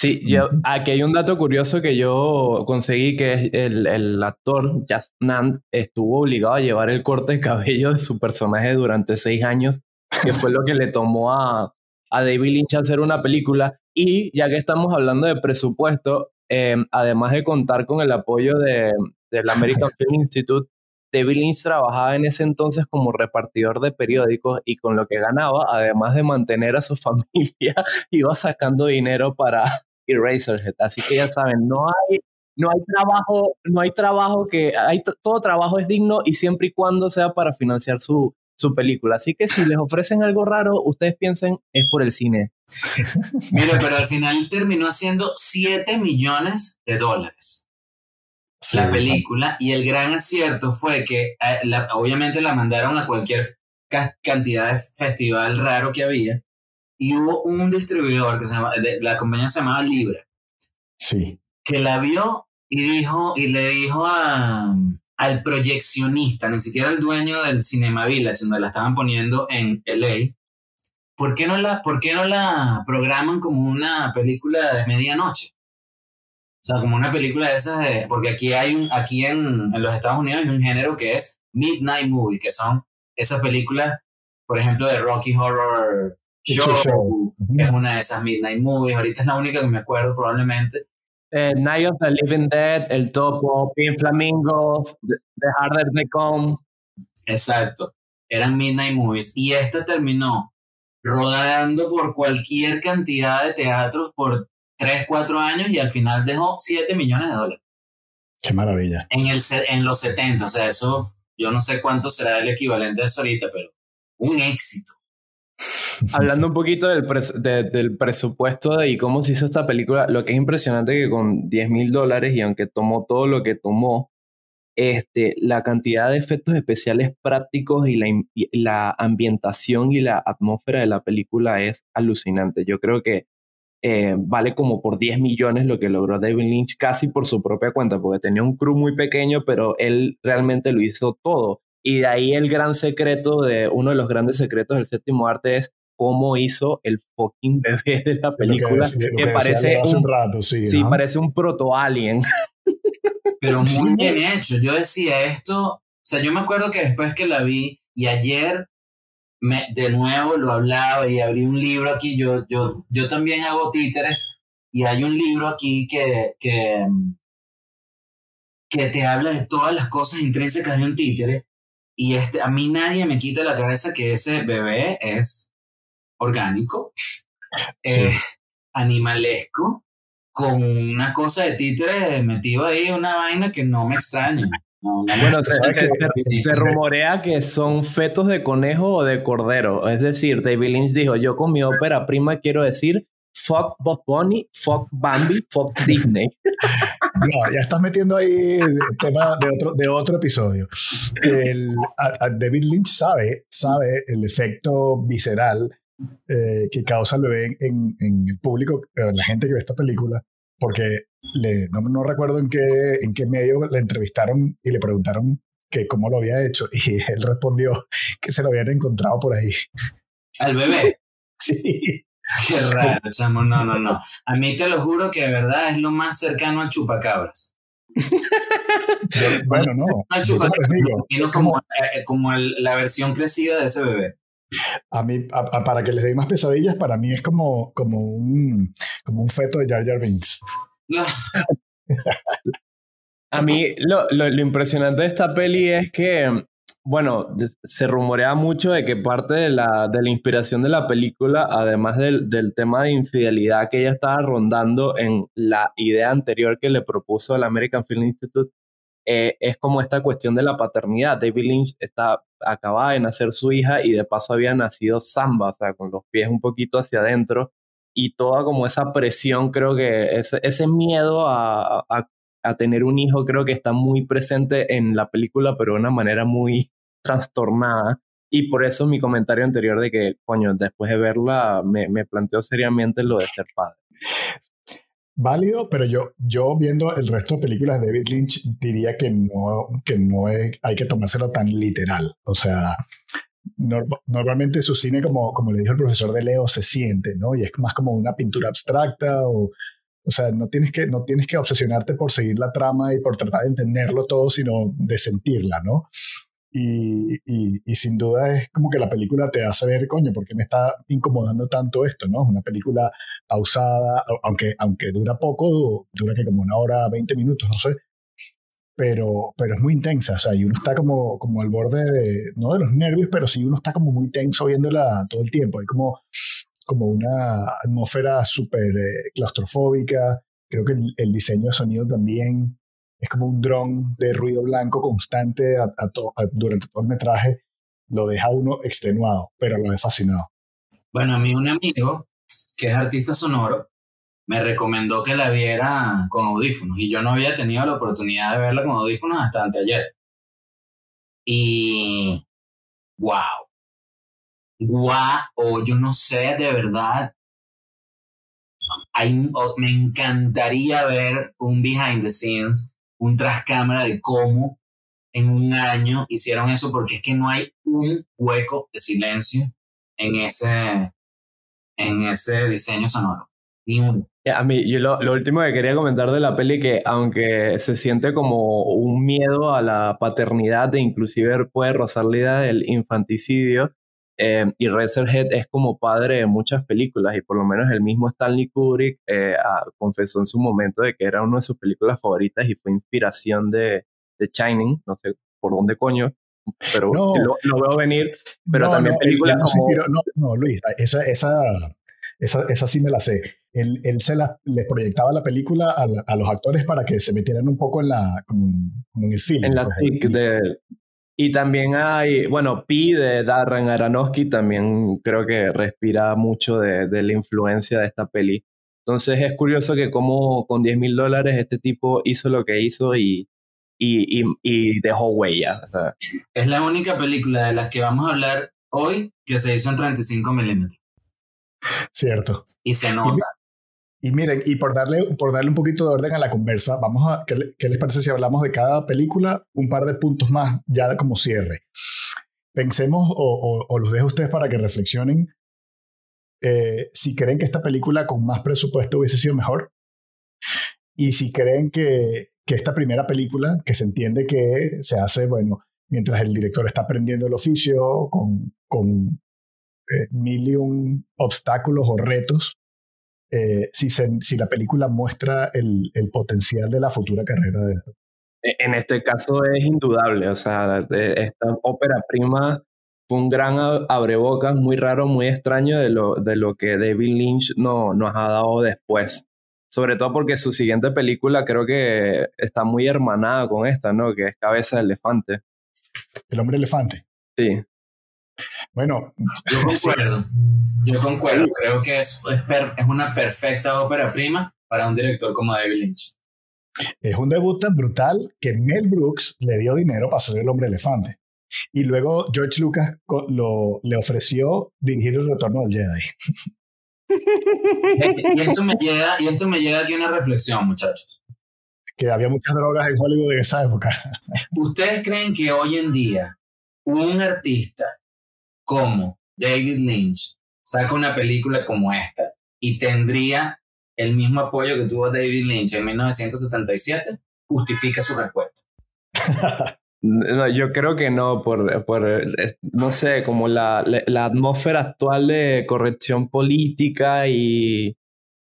Sí, yo, aquí hay un dato curioso que yo conseguí, que el, el actor Jazz Nand estuvo obligado a llevar el corte de cabello de su personaje durante seis años, que fue lo que le tomó a, a David Lynch hacer una película. Y ya que estamos hablando de presupuesto, eh, además de contar con el apoyo de, del American Film Institute, David Lynch trabajaba en ese entonces como repartidor de periódicos y con lo que ganaba, además de mantener a su familia, iba sacando dinero para Eraserhead. Así que ya saben, no hay, no hay trabajo, no hay trabajo que, hay todo trabajo es digno y siempre y cuando sea para financiar su, su película. Así que si les ofrecen algo raro, ustedes piensen, es por el cine. Mira, pero al final terminó haciendo 7 millones de dólares. La película, y el gran acierto fue que eh, obviamente la mandaron a cualquier cantidad de festival raro que había, y hubo un distribuidor que se llama, la compañía se llamaba Libra. Sí. Que la vio y dijo, y le dijo a, al proyeccionista, ni siquiera al dueño del Cinema Village, donde la estaban poniendo en LA, ¿por qué no la, por qué no la programan como una película de medianoche? O sea, como una película de esas de, porque aquí hay un, aquí en, en los Estados Unidos hay un género que es Midnight Movie, que son esas películas, por ejemplo, de Rocky Horror Show, que es una de esas Midnight Movies, ahorita es la única que me acuerdo probablemente, eh, Night of the Living Dead, El Topo, Pin Flamingo, The Harder They Come. Exacto, eran Midnight Movies. Y esta terminó rodando por cualquier cantidad de teatros por 3, 4 años y al final dejó 7 millones de dólares. Qué maravilla. En, el, en los 70, o sea, eso yo no sé cuánto será el equivalente de eso ahorita, pero un éxito. Hablando un poquito del, presupuesto y cómo se hizo esta película, lo que es impresionante que con 10 mil dólares y aunque tomó todo lo que tomó, este, la cantidad de efectos especiales prácticos y la, la ambientación y la atmósfera de la película es alucinante. Yo creo que eh, vale como por 10 millones lo que logró David Lynch casi por su propia cuenta, porque tenía un crew muy pequeño, pero él realmente lo hizo todo. Y de ahí el gran secreto de uno de los grandes secretos del séptimo arte es cómo hizo el fucking bebé de la película, que, parece un, rato, sí, parece un proto alien. Pero muy bien hecho. Yo decía esto, o sea, yo me acuerdo que después que la vi y ayer me, de nuevo lo hablaba y abrí un libro aquí, yo, yo, yo también hago títeres y hay un libro aquí que, que que te habla de todas las cosas intrínsecas de un títere. Y este, a mí nadie me quita la cabeza que ese bebé es orgánico, eh, animalesco, con una cosa de títere metido ahí, una vaina que no me extraña. bueno, se, rumorea que son fetos de conejo o de cordero. Es decir, David Lynch dijo, yo con mi ópera prima quiero decir fuck Bob Bunny, fuck Bambi, fuck Disney. No, ya estás metiendo ahí el tema de otro, de otro episodio. El, David Lynch sabe, sabe el efecto visceral eh, que causa el bebé en, en el público, en la gente que ve esta película, porque le, no, no, recuerdo en qué, en qué medio le entrevistaron y le preguntaron que cómo lo había hecho y él respondió que se lo habían encontrado por ahí. ¿Al bebé? Sí. Qué raro, chamo. No, no, no. A mí te lo juro que de verdad es lo más cercano al chupacabras. bueno, no. Al chupacabras, como, eh, como la versión crecida de ese bebé. A mí, para que les dé más pesadillas, para mí es como, como, un, como un feto de Jar Jar Binks. a mí lo, lo, lo, impresionante de esta peli es que bueno, se rumorea mucho de que parte de la, de la inspiración de la película, además del, del, tema de infidelidad que ella estaba rondando en la idea anterior que le propuso el American Film Institute, eh, es como esta cuestión de la paternidad. David Lynch está, acababa de nacer su hija y de paso había nacido Samba, o sea, con los pies un poquito hacia adentro y toda como esa presión, creo que ese, ese miedo a, a, a tener un hijo creo que está muy presente en la película, pero de una manera muy, trastornada. Y por eso mi comentario anterior de que, coño, después de verla me, me planteó seriamente lo de ser padre. Válido, pero yo, yo viendo el resto de películas de David Lynch diría que no, que no hay que tomárselo tan literal. O sea, normalmente su cine, como, como le dijo el profesor de Leo, se siente, ¿no? Y es más como una pintura abstracta o, o sea, no tienes, que, no tienes que obsesionarte por seguir la trama y por tratar de entenderlo todo, sino de sentirla, ¿no? Y, y, sin duda es como que la película te hace ver, coño, ¿por qué me está incomodando tanto esto? ¿no? Es una película pausada, aunque, aunque dura poco, dura que como una hora, 20 minutos, no sé, pero, pero es muy intensa, o sea, y uno está como, como al borde, de, no de los nervios, pero sí uno está como muy tenso viéndola todo el tiempo, hay como, como una atmósfera súper eh, claustrofóbica, creo que el, el diseño de sonido también es como un dron de ruido blanco constante durante todo el metraje, lo deja uno extenuado, pero lo vez fascinado. Bueno, a mí un amigo que es artista sonoro me recomendó que la viera con audífonos y yo no había tenido la oportunidad de verla con audífonos hasta anteayer. Y wow. Wow, o yo no sé de verdad. me encantaría ver un behind the scenes un tras cámara de cómo en un año hicieron eso, porque es que no hay un hueco de silencio en ese, en ese diseño sonoro. Ni uno. A mí, yo lo, último que quería comentar de la peli, que aunque se siente como un miedo a la paternidad e inclusive puede rozar la idea del infanticidio, eh, y Razorhead es como padre de muchas películas y por lo menos el mismo Stanley Kubrick eh, confesó en su momento de que era una de sus películas favoritas y fue inspiración de, de Shining, no sé por dónde coño, pero lo, veo venir, pero también películas como... no, no, Luis, esa, esa, esa, esa, sí me la sé. Él, él se la, les proyectaba la película a, a, los actores para que se metieran un poco en la como, en el film. En la pues, de, y también hay, bueno, Pi de Darren Aronofsky también creo que respira mucho de, de, la influencia de esta peli. Entonces es curioso que como con 10 mil dólares este tipo hizo lo que hizo y, y, y, dejó huella. Es la única película de las que vamos a hablar hoy que se hizo en 35 milímetros. Cierto. Y se nota. Y miren, y por darle, por darle un poquito de orden a la conversa, vamos a, ¿qué, les parece si hablamos de cada película? Un par de puntos más ya como cierre. Pensemos, o, o, los dejo a ustedes para que reflexionen, eh, si creen que esta película con más presupuesto hubiese sido mejor. Y si creen que, que esta primera película, que se entiende que se hace, bueno, mientras el director está aprendiendo el oficio, con, con eh, mil obstáculos o retos, eh, si, si, la película muestra el, el, potencial de la futura carrera de, E, en este caso es indudable, o sea, esta ópera prima fue un gran abrebocas, muy raro, muy extraño de lo, de lo que David Lynch no, nos ha dado después. Sobre todo porque su siguiente película creo que está muy hermanada con esta, ¿no? Que es Cabeza de Elefante. El hombre elefante. Sí. Bueno, yo concuerdo. Yo concuerdo. Creo que es, es, una perfecta ópera prima para un director como David Lynch. Es un debut tan brutal que Mel Brooks le dio dinero para ser el hombre elefante. Y luego George Lucas lo, le ofreció dirigir el retorno del Jedi. y, esto me llega, y esto me llega aquí una reflexión, muchachos. Que había muchas drogas en Hollywood en esa época. ¿Ustedes creen que hoy en día un artista como David Lynch saca una película como esta y tendría el mismo apoyo que tuvo David Lynch en 1977? Justifica su respuesta. No, yo creo que no, por, por no sé, como la, la, atmósfera actual de corrección política y,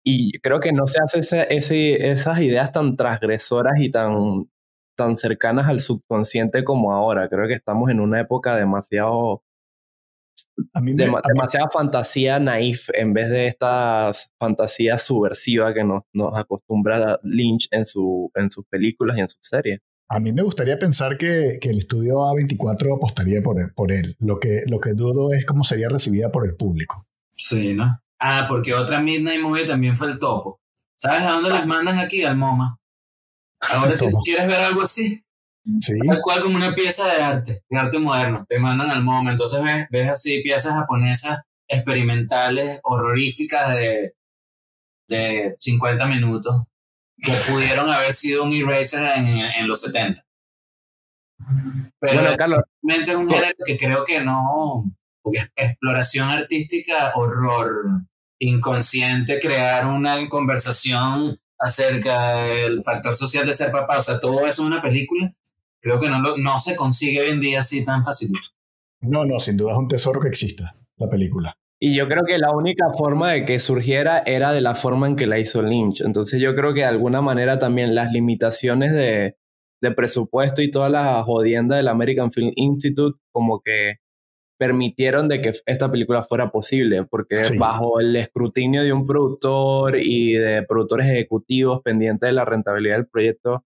y creo que no se hace ese, ese, esas ideas tan transgresoras y tan, tan cercanas al subconsciente como ahora. Creo que estamos en una época demasiado... demasiada fantasía naif en vez de esta fantasía subversiva que nos, nos acostumbra Lynch en, su, en sus películas y en sus series. A mí me gustaría pensar que, que el estudio A24 apostaría por él, por él. Lo, que, lo que dudo es cómo sería recibida por el público. Sí, ¿no? Ah, porque otra Midnight Movie también fue el topo. ¿Sabes a dónde las mandan aquí? Al MoMA. Ahora si quieres ver algo así, sí. tal cual como una pieza de arte, de arte moderno, te mandan al MoMA. Entonces ves, ves así piezas japonesas experimentales, horroríficas de, de 50 minutos que pudieron haber sido un eraser en, en los 70. Pero bueno, Carlos, es un género que creo que no, porque exploración artística, horror, inconsciente, crear una conversación acerca del factor social de ser papá, o sea, todo eso en una película, creo que no, lo, no se consigue hoy en día así tan facilito. No, no, sin duda es un tesoro que exista, la película. Y yo creo que la única forma de que surgiera era de la forma en que la hizo Lynch. Entonces yo creo que de alguna manera también las limitaciones de, de presupuesto y toda la jodienda del American Film Institute como que permitieron de que esta película fuera posible, porque bajo el escrutinio de un productor y de productores ejecutivos pendientes de la rentabilidad del proyecto,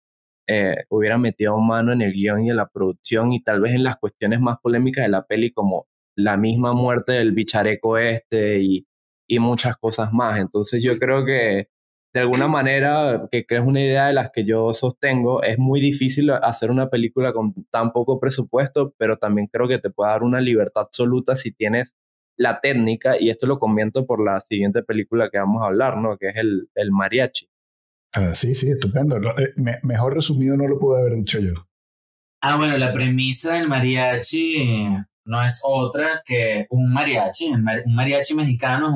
eh, hubieran metido mano en el guion y en la producción y tal vez en las cuestiones más polémicas de la peli como la misma muerte del bichareco este y, y muchas cosas más. Entonces yo creo que de alguna manera, que crees una idea de las que yo sostengo, es muy difícil hacer una película con tan poco presupuesto, pero también creo que te puede dar una libertad absoluta si tienes la técnica, y esto lo comento por la siguiente película que vamos a hablar, ¿no? Que es el, el mariachi. Ah, sí, sí, estupendo. Eh, mejor resumido no lo pude haber dicho yo. Ah, bueno, la premisa del mariachi no es otra que un mariachi. Un mariachi mexicano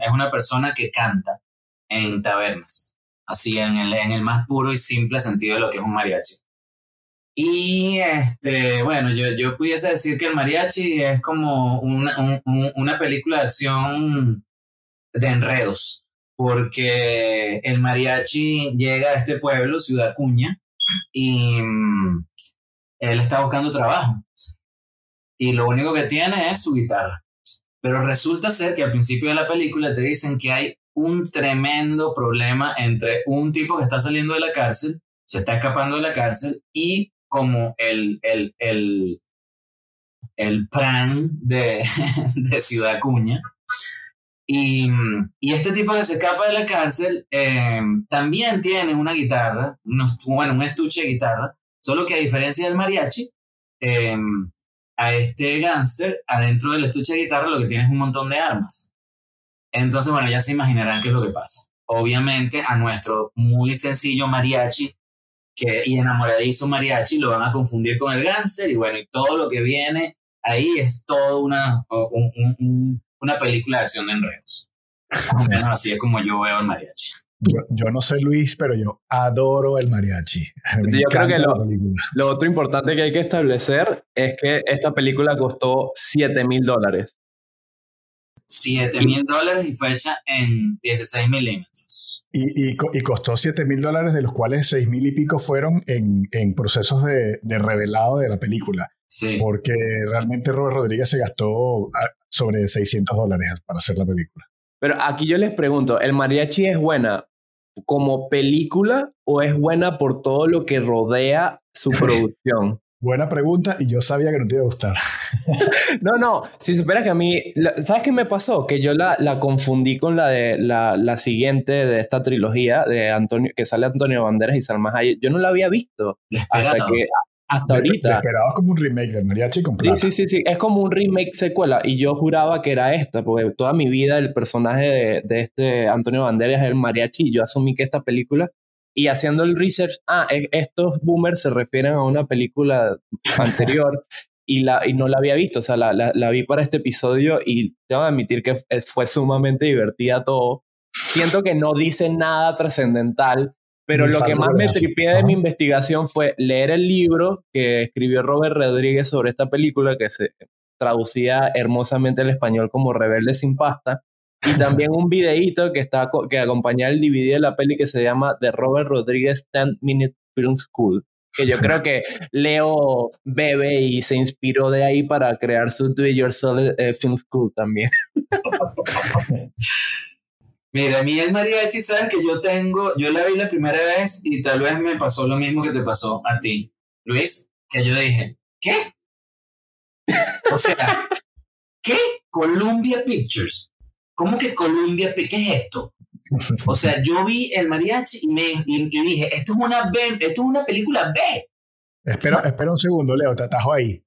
es, una persona que canta en tabernas, así en el, más puro y simple sentido de lo que es un mariachi. Y este, bueno, yo, yo pudiese decir que el mariachi es como una película de acción de enredos, porque el mariachi llega a este pueblo, Ciudad Cuña, y mm, él está buscando trabajo y lo único que tiene es su guitarra. Pero resulta ser que al principio de la película te dicen que hay un tremendo problema entre un tipo que está saliendo de la cárcel, se está escapando de la cárcel y como el, el, el, el pran de, de Ciudad Cuña. Y, este tipo que se escapa de la cárcel eh, también tiene una guitarra, bueno, un estuche de guitarra, solo que a diferencia del mariachi, eh, a este gángster, adentro del estuche de guitarra lo que tiene es un montón de armas. Entonces, bueno, ya se imaginarán qué es lo que pasa. Obviamente, a nuestro muy sencillo mariachi que, y enamoradizo mariachi lo van a confundir con el gángster y bueno, y todo lo que viene ahí es todo una, una película de acción de enredos. así es como yo veo el mariachi. Yo, no sé Luis, pero yo adoro el mariachi. yo creo que lo, otro importante que hay que establecer es que esta película costó 7 mil dólares. 7 mil dólares y fecha en 16 milímetros. Y, y, y, costó 7 mil dólares, de los cuales 6 mil y pico fueron en, en procesos de, de, revelado de la película. Sí. Porque realmente Robert Rodríguez se gastó sobre 600 dólares para hacer la película. Pero aquí yo les pregunto, ¿el mariachi es buena como película o es buena por todo lo que rodea su producción? Buena pregunta y yo sabía que no te iba a gustar. no, no, si supieras que a mí, ¿sabes qué me pasó? Que yo la, la confundí con la de la, la, siguiente de esta trilogía de Antonio, que sale Antonio Banderas y Salma Hayek. Yo no la había visto hasta que hasta ahorita. esperabas como un remake de Mariachi con plata. Sí, sí, sí, sí, es como un remake secuela y yo juraba que era esta, porque toda mi vida el personaje de, de este Antonio Banderas es el mariachi y yo asumí que esta película y haciendo el research, ah, estos boomers se refieren a una película anterior y, la, y no la había visto, o sea, la, la, la vi para este episodio y tengo que admitir que fue sumamente divertida todo. Siento que no dice nada trascendental, pero lo que más me tripié de mi investigación fue leer el libro que escribió Robert Rodríguez sobre esta película, que se traducía hermosamente al español como Rebelde sin pasta, y también un videíto que, está, que acompaña el DVD de la peli que se llama The Robert Rodriguez 10 Minute Film School. Que yo creo que Leo bebe y se inspiró de ahí para crear su Do It Yourself eh, Film School también. Mira, a mí el mariachi, sabes que yo tengo, yo la vi la primera vez y tal vez me pasó lo mismo que te pasó a ti, Luis, que yo dije, ¿qué? O sea, ¿qué? Columbia Pictures ¿cómo que Columbia? ¿Qué es esto? O sea, yo vi el mariachi y, me, y, dije, esto es, una B, esto es una película B. Espera, espera un segundo, Leo, te atajo ahí.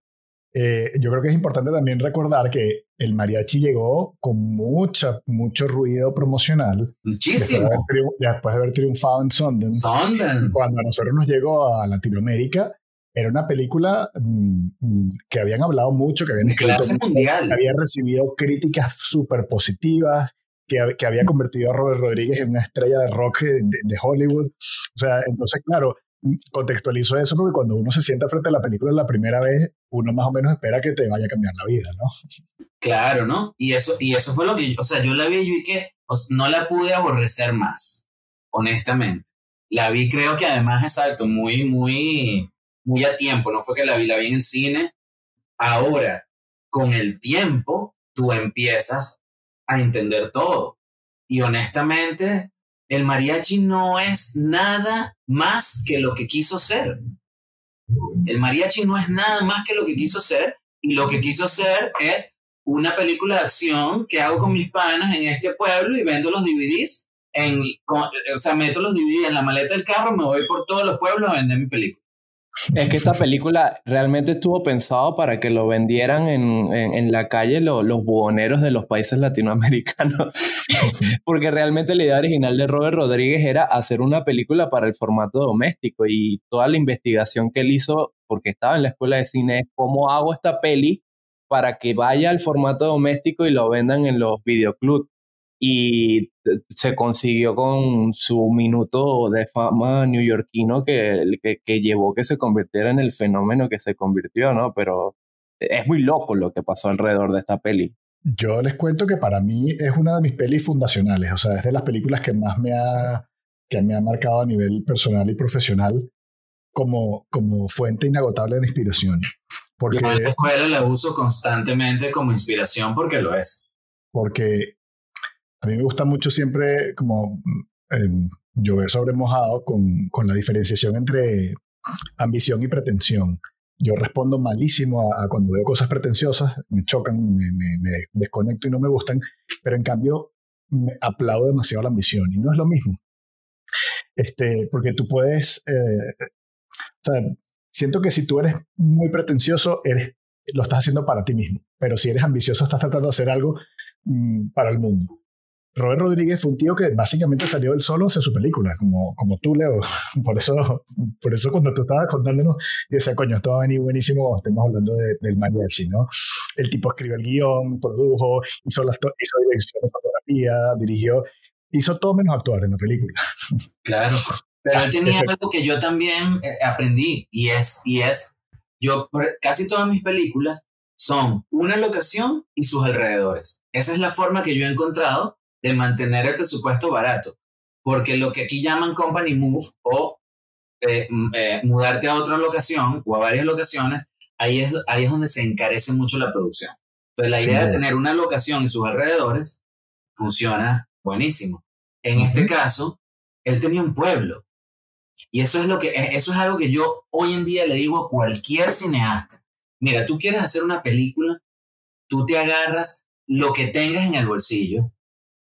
Eh, yo creo que es importante también recordar que el mariachi llegó con mucha, mucho ruido promocional. Muchísimo. Después de, haber, después de haber triunfado en Sundance. Sundance. Cuando a nosotros nos llegó a Latinoamérica, era una película mmm, que habían hablado mucho, que habían clase mundial. que había recibido críticas súper positivas, que, que, había convertido a Robert Rodríguez en una estrella de rock de, de, Hollywood. O sea, entonces, claro, contextualizo eso porque cuando uno se sienta frente a la película la primera vez, uno más o menos espera que te vaya a cambiar la vida, ¿no? Claro, ¿no? Y eso, y eso fue lo que yo, o sea, yo la vi y que no la pude aborrecer más, honestamente. La vi, creo que además, exacto, muy, muy muy a tiempo, no fue que la vi, la vi en cine. Ahora, con el tiempo, tú empiezas a entender todo. Y honestamente, el mariachi no es nada más que lo que quiso ser. El mariachi no es nada más que lo que quiso ser. Y lo que quiso ser es una película de acción que hago con mis panas en este pueblo y vendo los DVDs. En, o sea, meto los DVDs en la maleta del carro, me voy por todos los pueblos a vender mi película. Es que esta película realmente estuvo pensado para que lo vendieran en, en, en la calle lo, los buhoneros de los países latinoamericanos. Porque realmente la idea original de Robert Rodríguez era hacer una película para el formato doméstico y toda la investigación que él hizo, porque estaba en la escuela de cine, es cómo hago esta peli para que vaya al formato doméstico y lo vendan en los videoclubs y se consiguió con su minuto de fama neoyorquino que, que, que, llevó que se convirtiera en el fenómeno que se convirtió, ¿no? Pero es muy loco lo que pasó alrededor de esta peli. Yo les cuento que para mí es una de mis pelis fundacionales, o sea, es de las películas que más me ha, que me ha marcado a nivel personal y profesional como, como fuente inagotable de inspiración. Porque, Yo en la escuela la uso constantemente como inspiración porque lo es. Porque a mí me gusta mucho siempre como eh, llover sobre mojado con, con, la diferenciación entre ambición y pretensión. Yo respondo malísimo a, a cuando veo cosas pretenciosas, me chocan, me, me, me, desconecto y no me gustan, pero en cambio me aplaudo demasiado la ambición y no es lo mismo. Este, porque tú puedes, eh, o sea, siento que si tú eres muy pretencioso, eres, lo estás haciendo para ti mismo, pero si eres ambicioso, estás tratando de hacer algo mmm, para el mundo. Robert Rodríguez fue un tío que básicamente salió del solo hacia su película, como, como tú, Leo. Por eso, por eso cuando tú estabas contándonos, yo decía, coño, esto va a venir buenísimo estemos hablando de, del mariachi, ¿no? El tipo escribió el guion, produjo, hizo, las hizo dirección de fotografía, dirigió, hizo todo menos actuar en la película. Claro, pero él tenía algo que yo también eh, aprendí y es, y es, yo casi todas mis películas son una locación y sus alrededores. esa es la forma que yo he encontrado de mantener el presupuesto barato. Porque lo que aquí llaman company move o eh, eh, mudarte a otra locación o a varias locaciones, ahí es, ahí es donde se encarece mucho la producción. Entonces la idea de tener una locación y sus alrededores funciona buenísimo. En este caso, él tenía un pueblo. Y eso es, lo que, e, eso es algo que yo hoy en día le digo a cualquier cineasta. Mira, tú quieres hacer una película, tú te agarras lo que tengas en el bolsillo,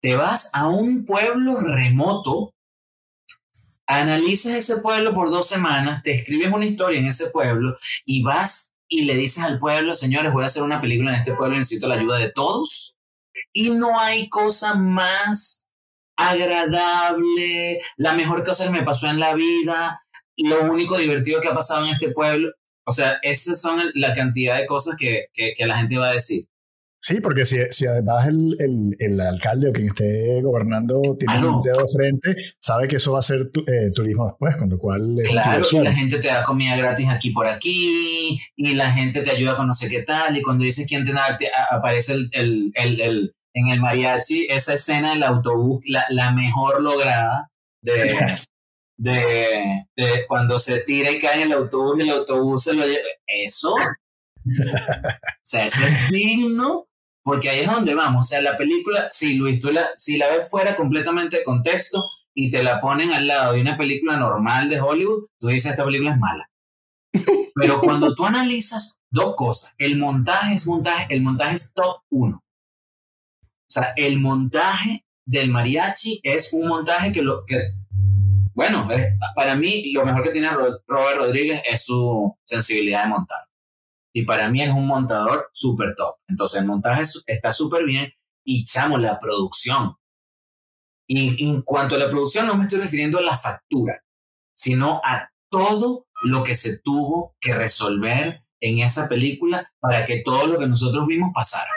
te vas a un pueblo remoto, analizas ese pueblo por dos semanas, te escribes una historia en ese pueblo y vas y le dices al pueblo, señores, voy a hacer una película en este pueblo, necesito la ayuda de todos. Y no hay cosa más agradable, la mejor cosa que me pasó en la vida, lo único divertido que ha pasado en este pueblo. O sea, esas son la cantidad de cosas que, que la gente va a decir. Sí, porque si, si además el, el, el, alcalde o quien esté gobernando tiene un dedo de frente, sabe que eso va a ser eh, turismo después, con lo cual... Claro, y la gente te da comida gratis aquí por aquí, y la gente te ayuda con no sé qué tal, y cuando dices quién te, aparece el, el, el, en el mariachi, esa escena del autobús, la, la mejor lograda de, de, de, cuando se tira y cae en el autobús y el autobús se lo lleva. Eso... o sea, eso es digno porque ahí es donde vamos. O sea, la película, si Luis, tú la, si la ves fuera completamente de contexto y te la ponen al lado de una película normal de Hollywood, tú dices, esta película es mala. Pero cuando tú analizas dos cosas, el montaje es montaje, el montaje es top uno. O sea, el montaje del mariachi es un montaje que lo que, bueno, para mí lo mejor que tiene Robert Rodríguez es su sensibilidad de montar. Y para mí es un montador súper top. Entonces el montaje está súper bien y chamo la producción. Y en cuanto a la producción no me estoy refiriendo a la factura, sino a todo lo que se tuvo que resolver en esa película para que todo lo que nosotros vimos pasara.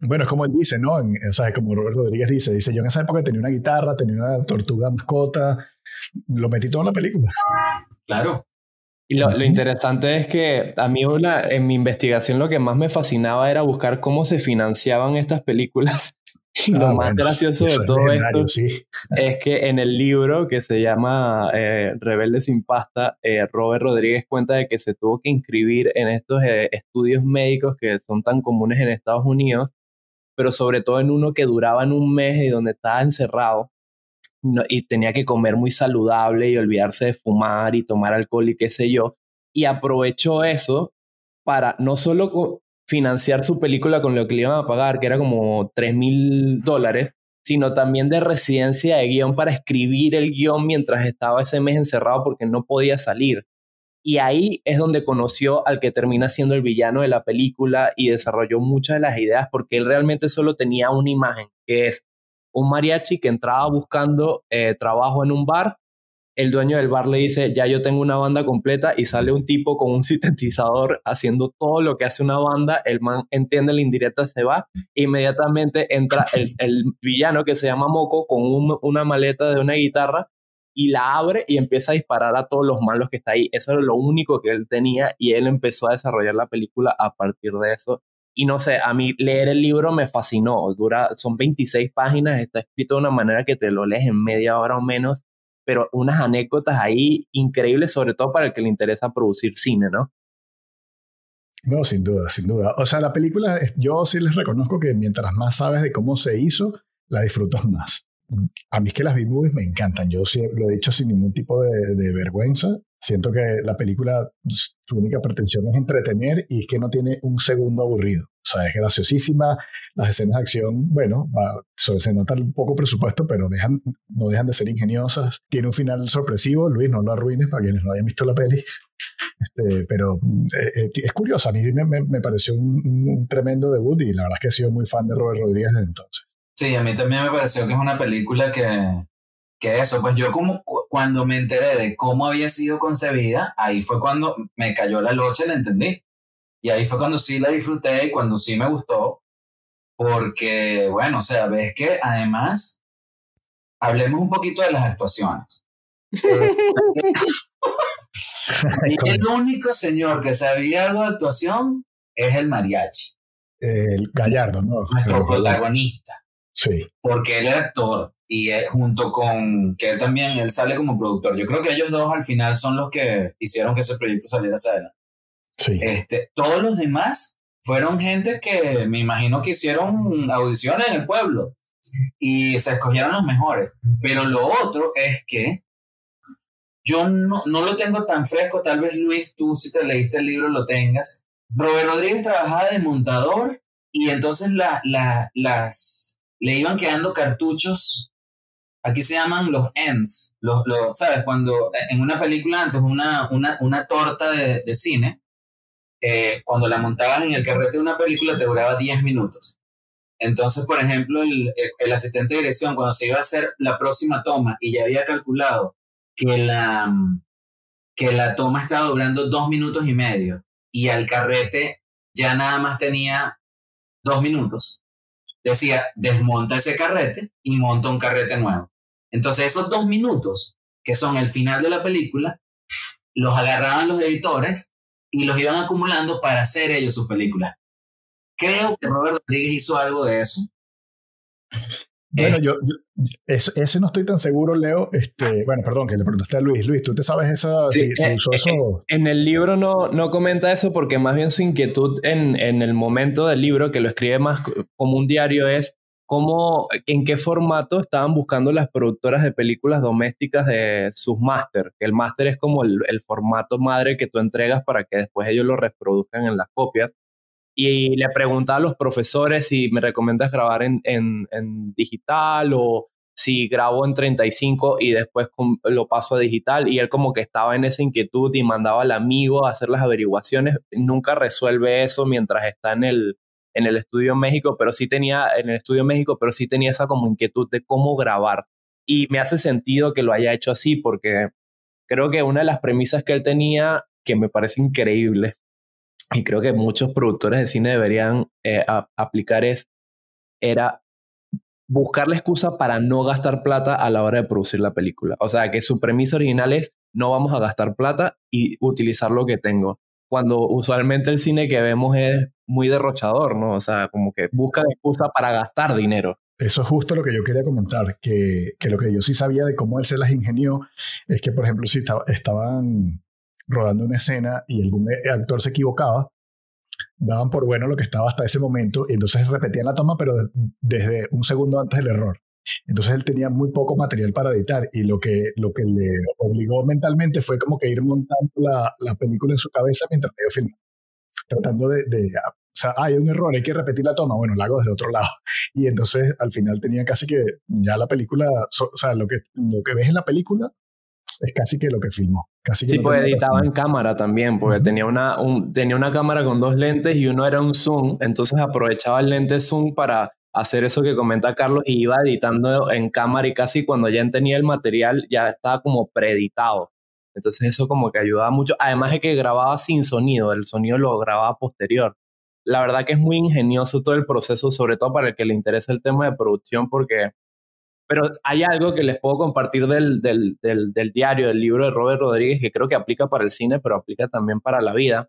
Bueno, es como él dice, ¿no? o sea, como Robert Rodríguez dice, dice, yo en esa época tenía una guitarra, tenía una tortuga mascota, lo metí todo en la película. Claro, y lo, interesante es que a mí en mi investigación lo que más me fascinaba era buscar cómo se financiaban estas películas. Y lo ah, más gracioso de todo esto es que en el libro que se llama eh, Rebelde sin pasta, eh, Robert Rodríguez cuenta de que se tuvo que inscribir en estos eh, estudios médicos que son tan comunes en Estados Unidos, pero sobre todo en uno que duraba en un mes y donde estaba encerrado y tenía que comer muy saludable y olvidarse de fumar y tomar alcohol y qué sé yo. Y aprovechó eso para no solo financiar su película con lo que le iban a pagar, que era como 3 mil dólares, sino también de residencia de guion para escribir el guion mientras estaba ese mes encerrado porque no podía salir. Y ahí es donde conoció al que termina siendo el villano de la película y desarrolló muchas de las ideas porque él realmente solo tenía una imagen, que es un mariachi que entraba buscando eh, trabajo en un bar. El dueño del bar le dice, ya yo tengo una banda completa y sale un tipo con un sintetizador haciendo todo lo que hace una banda. El man entiende la indirecta, se va. Inmediatamente entra el, villano que se llama Moco con una maleta de una guitarra y la abre y empieza a disparar a todos los malos que está ahí. Eso era lo único que él tenía y él empezó a desarrollar la película a partir de eso y no sé, a mí leer el libro me fascinó. Dura, son 26 páginas, está escrito de una manera que te lo lees en media hora o menos, pero unas anécdotas ahí increíbles, sobre todo para el que le interesa producir cine, ¿no? No, sin duda, sin duda. O sea, la película, yo sí les reconozco que mientras más sabes de cómo se hizo, la disfrutas más. A mí es que las B-movies me encantan. Yo sí, lo he dicho sin ningún tipo de, de vergüenza. Siento que la película, su única pretensión es entretener y es que no tiene un segundo aburrido. O sea, es graciosísima. Las escenas de acción, bueno, se nota un poco presupuesto, pero dejan, no dejan de ser ingeniosas. Tiene un final sorpresivo. Luis, no lo arruines para quienes no hayan visto la peli. Este, pero eh, eh, es curioso. A mí me, me, pareció un, tremendo debut y la verdad es que he sido muy fan de Robert Rodríguez desde entonces. Sí, a mí también me pareció que es una película que, que eso, pues yo como cuando me enteré de cómo había sido concebida, ahí fue cuando me cayó la locha y la entendí. Y ahí fue cuando sí la disfruté y cuando sí me gustó, porque, bueno, o sea, ves que además, hablemos un poquito de las actuaciones. el único señor que sabía algo de actuación es el mariachi. El Gallardo, ¿no? Nuestro protagonista. Sí. Porque él es actor y junto con que él también, él sale como productor. Yo creo que ellos dos al final son los que hicieron que ese proyecto saliera hacia adelante. Sí. Este, todos los demás fueron gente que me imagino que hicieron audiciones en el pueblo y se escogieron los mejores. Pero lo otro es que yo no, no lo tengo tan fresco, tal vez Luis, tú si te leíste el libro lo tengas. Robert Rodríguez trabajaba de montador y entonces la, la, las, le iban quedando cartuchos Aquí se llaman los ends, los, ¿sabes? Cuando en una película antes, una, una, una torta de, de cine, eh, cuando la montabas en el carrete de una película te duraba 10 minutos. Entonces, por ejemplo, el, el, asistente de dirección, cuando se iba a hacer la próxima toma y ya había calculado que la, que la toma estaba durando dos minutos y medio y al carrete ya nada más tenía dos minutos, decía, desmonta ese carrete y monta un carrete nuevo. Entonces esos dos minutos, que son el final de la película, los agarraban los editores y los iban acumulando para hacer ellos sus películas. Creo que Robert Rodríguez hizo algo de eso. Bueno, yo, ese no estoy tan seguro, Leo. Este, bueno, perdón, que le preguntaste a Luis. Luis, ¿tú te sabes esa, si, eh, usó eh, eso? En el libro no, no comenta eso porque más bien su inquietud en, en el momento del libro, que lo escribe más como un diario, es cómo, en qué formato estaban buscando las productoras de películas domésticas de sus máster, el máster es como el, formato madre que tú entregas para que después ellos lo reproduzcan en las copias. Y le preguntaba a los profesores si me recomiendas grabar en, en, digital o si grabo en 35 y después lo paso a digital. Y él como que estaba en esa inquietud y mandaba al amigo a hacer las averiguaciones. Nunca resuelve eso mientras está en el, en el estudio en México, pero sí tenía, en el estudio México, pero sí tenía esa como inquietud de cómo grabar. Y me hace sentido que lo haya hecho así, porque creo que una de las premisas que él tenía, que me parece increíble, y creo que muchos productores de cine deberían eh, aplicar es, era buscar la excusa para no gastar plata a la hora de producir la película. O sea, que su premisa original es no vamos a gastar plata y utilizar lo que tengo cuando usualmente el cine que vemos es muy derrochador, ¿no? O sea, como que busca excusa para gastar dinero. Eso es justo lo que yo quería comentar, que, que, lo que yo sí sabía de cómo él se las ingenió es que, por ejemplo, si estaban rodando una escena y algún actor se equivocaba, daban por bueno lo que estaba hasta ese momento y entonces repetían la toma, pero desde un segundo antes del error. Entonces él tenía muy poco material para editar y lo que, lo que le obligó mentalmente fue como que ir montando la, la película en su cabeza mientras iba filmando. Tratando de, de, o sea, hay un error, hay que repetir la toma, bueno, la hago desde otro lado. Y entonces al final tenía casi que ya la película, o sea, lo que, lo que ves en la película es casi que lo que filmó. Casi que sí, pues editaba en cámara también, porque tenía, una, un, tenía una cámara con dos lentes y uno era un zoom, entonces aprovechaba el lente zoom para hacer eso que comenta Carlos y iba editando en cámara y casi cuando ya tenía el material ya estaba como preeditado. Entonces eso como que ayudaba mucho. Además de que grababa sin sonido, el sonido lo grababa posterior. La verdad que es muy ingenioso todo el proceso, sobre todo para el que le interesa el tema de producción, porque... Pero hay algo que les puedo compartir del, del, del, del diario, del libro de Robert Rodríguez, que creo que aplica para el cine, pero aplica también para la vida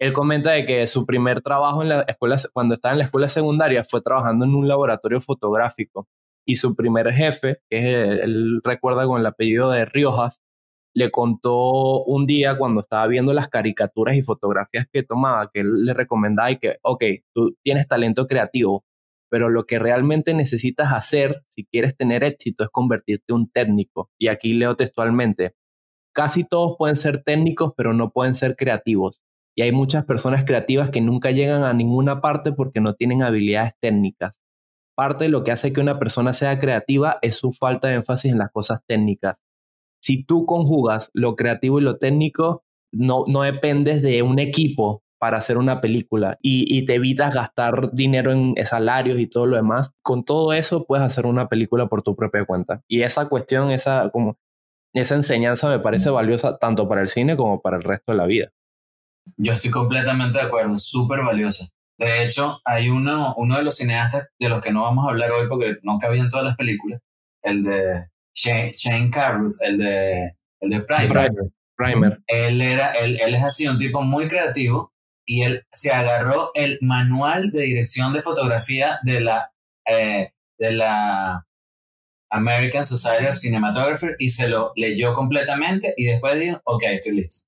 él comenta de que su primer trabajo en la escuela, cuando estaba en la escuela secundaria, fue trabajando en un laboratorio fotográfico. Y su primer jefe, que es, él recuerda con el apellido de Riojas, le contó un día cuando estaba viendo las caricaturas y fotografías que tomaba, que él le recomendaba y que, ok, tú tienes talento creativo, pero lo que realmente necesitas hacer si quieres tener éxito es convertirte en un técnico. Y aquí leo textualmente, casi todos pueden ser técnicos, pero no pueden ser creativos y hay muchas personas creativas que nunca llegan a ninguna parte porque no tienen habilidades técnicas. Parte de lo que hace que una persona sea creativa es su falta de énfasis en las cosas técnicas. Si tú conjugas lo creativo y lo técnico, no, no dependes de un equipo para hacer una película y, y, te evitas gastar dinero en salarios y todo lo demás. Con todo eso puedes hacer una película por tu propia cuenta. Y esa cuestión, esa, como, esa enseñanza me parece valiosa tanto para el cine como para el resto de la vida. Yo estoy completamente de acuerdo, súper valiosa. De hecho, hay uno, uno de los cineastas de los que no vamos a hablar hoy porque no cabían todas las películas, el de Shane, Shane Carruth, el de, el de Primer. Primer. Él, era, él, él es así, un tipo muy creativo, y él se agarró el manual de dirección de fotografía de la, eh, de la American Society of Cinematographers y se lo leyó completamente y después dijo, ok, estoy listo.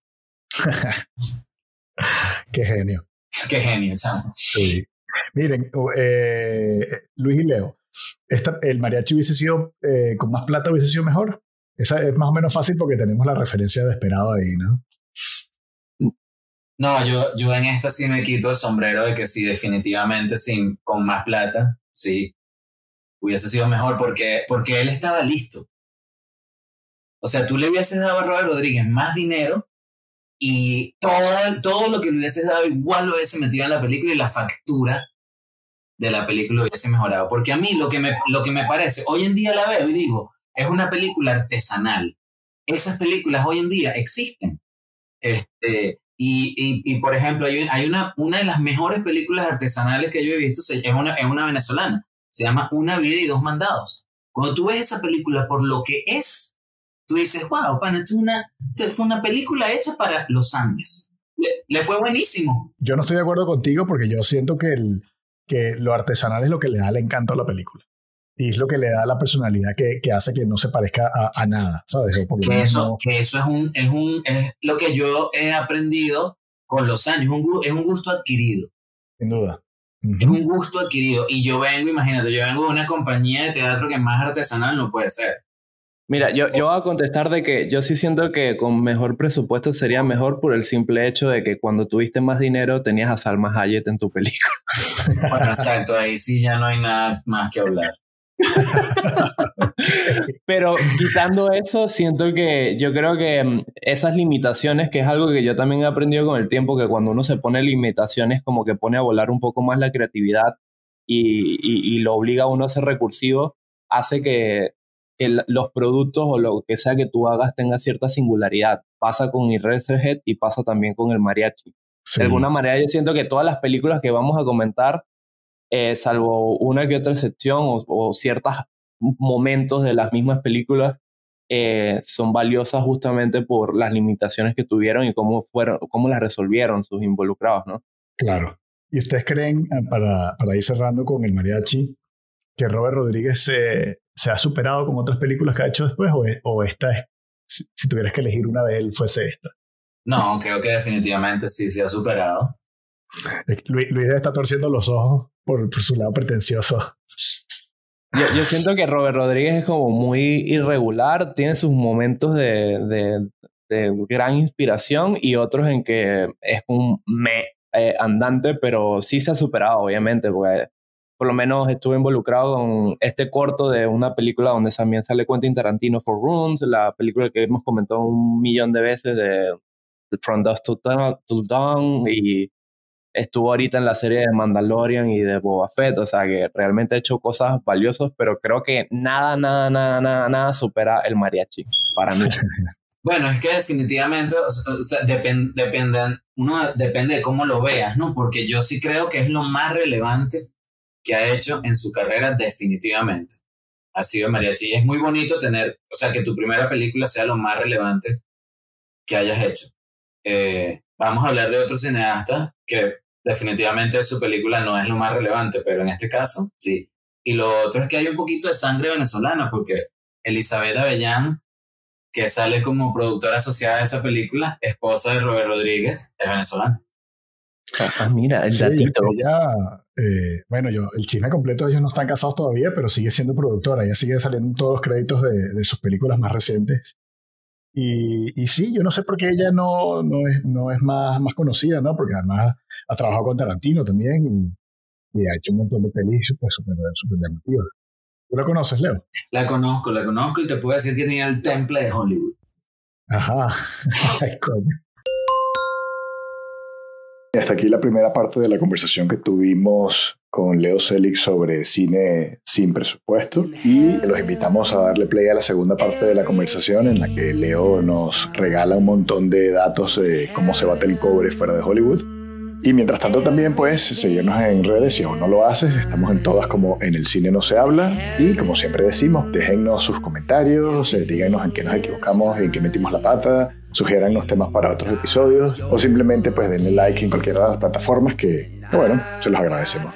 Qué genio. Qué genio, chamo. Sí. Miren, eh, Luis y Leo, el mariachi hubiese sido, eh, con más plata hubiese sido mejor. Esa es más o menos fácil porque tenemos la referencia de esperado ahí, ¿no? No, yo, yo en esta sí me quito el sombrero de que sí, definitivamente sin, con más plata, sí, hubiese sido mejor porque, porque él estaba listo. O sea, tú le hubieses dado a Robert Rodríguez más dinero y todo, todo lo que le hubieses dado igual lo hubiese metido en la película y la factura de la película hubiese mejorado. Porque a mí lo que, me, lo que me parece, hoy en día la veo y digo, es una película artesanal. Esas películas hoy en día existen. Este, y, y, por ejemplo, hay, hay, una, una de las mejores películas artesanales que yo he visto, es una, es una venezolana, se llama Una vida y dos mandados. Cuando tú ves esa película por lo que es, tú dices, wow, pana, es una, fue una película hecha para los Andes. Le, le, fue buenísimo. Yo no estoy de acuerdo contigo porque yo siento que, el, que lo artesanal es lo que le da el encanto a la película. Y es lo que le da la personalidad que, que hace que no se parezca a, a nada, ¿sabes? que, eso, que eso es, un, es, un, es lo que yo he aprendido con los años, un, es un gusto adquirido. Sin duda. Es un gusto adquirido. Y yo vengo, imagínate, yo vengo de una compañía de teatro que más artesanal no puede ser. Mira, yo, yo voy a contestar de que yo sí siento que con mejor presupuesto sería mejor por el simple hecho de que cuando tuviste más dinero tenías a Salma Hayek en tu película. Bueno, exacto, ahí sí ya no hay nada más que hablar. Pero quitando eso, siento que yo creo que mm, esas limitaciones, que es algo que yo también he aprendido con el tiempo, que cuando uno se pone limitaciones, como que pone a volar un poco más la creatividad y, y, lo obliga a uno a ser recursivo, hace que, los productos o lo que sea que tú hagas tenga cierta singularidad. Pasa con Eraserhead y pasa también con el mariachi. De alguna manera yo siento que todas las películas que vamos a comentar eh, salvo una que otra excepción o, ciertos momentos de las mismas películas, eh, son valiosas justamente por las limitaciones que tuvieron y cómo, fueron, cómo las resolvieron sus involucrados, ¿no? Claro. ¿Y ustedes creen, eh, para, para ir cerrando con el mariachi, que Robert Rodríguez se, se, ha superado con otras películas que ha hecho después o, o esta es, si, si, tuvieras que elegir una de él, fuese esta? No, creo que definitivamente sí se ha superado. Luis, Luis está torciendo los ojos por, su lado pretencioso. Yo, siento que Robert Rodríguez es como muy irregular, tiene sus momentos de, de, gran inspiración y otros en que es un me eh, andante, pero sí se ha superado, obviamente, porque por lo menos estuve involucrado con este corto de una película donde también sale Quentin Tarantino for Rooms, la película que hemos comentado un millón de veces de From Dust to Dawn y estuvo ahorita en la serie de Mandalorian y de Boba Fett, o sea que realmente ha hecho cosas valiosas, pero creo que nada, nada, nada, nada, nada supera el mariachi para mí. Bueno, es que definitivamente depende, uno depende de cómo lo veas, ¿no? Porque yo sí creo que es lo más relevante que ha hecho en su carrera definitivamente. Ha sido mariachi. Y es muy bonito tener, o sea, que tu primera película sea lo más relevante que hayas hecho. Eh, vamos a hablar de otro cineasta que definitivamente su película no es lo más relevante, pero en este caso sí. Y lo otro es que hay un poquito de sangre venezolana, porque Elizabeth Avellán, que sale como productora asociada de esa película, esposa de Robert Rodríguez, es venezolana. Ah, mira, el datito. Eh, bueno, yo, el chisme completo, ellos no están casados todavía, pero sigue siendo productora. Ella sigue saliendo en todos los créditos de, de sus películas más recientes. Y, y, sí, yo no sé por qué ella no, no, es, no es más, más conocida, ¿no? Porque además ha trabajado con Tarantino también y, y ha hecho un montón de pelis súper, súper, súper llamativas. ¿Tú la conoces, Leo? La conozco, la conozco y te puedo decir que tenía el temple de Hollywood. Ajá. Ay, coño. Hasta aquí la primera parte de la conversación que tuvimos con Leo Selig sobre cine sin presupuesto. Y los invitamos a darle play a la segunda parte de la conversación en la que Leo nos regala un montón de datos de cómo se bate el cobre fuera de Hollywood Y mientras tanto también puedes seguirnos en redes si aún no lo haces. Estamos en todas como en el cine no se habla. Y como siempre decimos, déjennos sus comentarios, eh, díganos en qué nos equivocamos, en qué metimos la pata, sugiérannos temas para otros episodios o simplemente pues denle like en cualquiera de las plataformas que, bueno, se los agradecemos.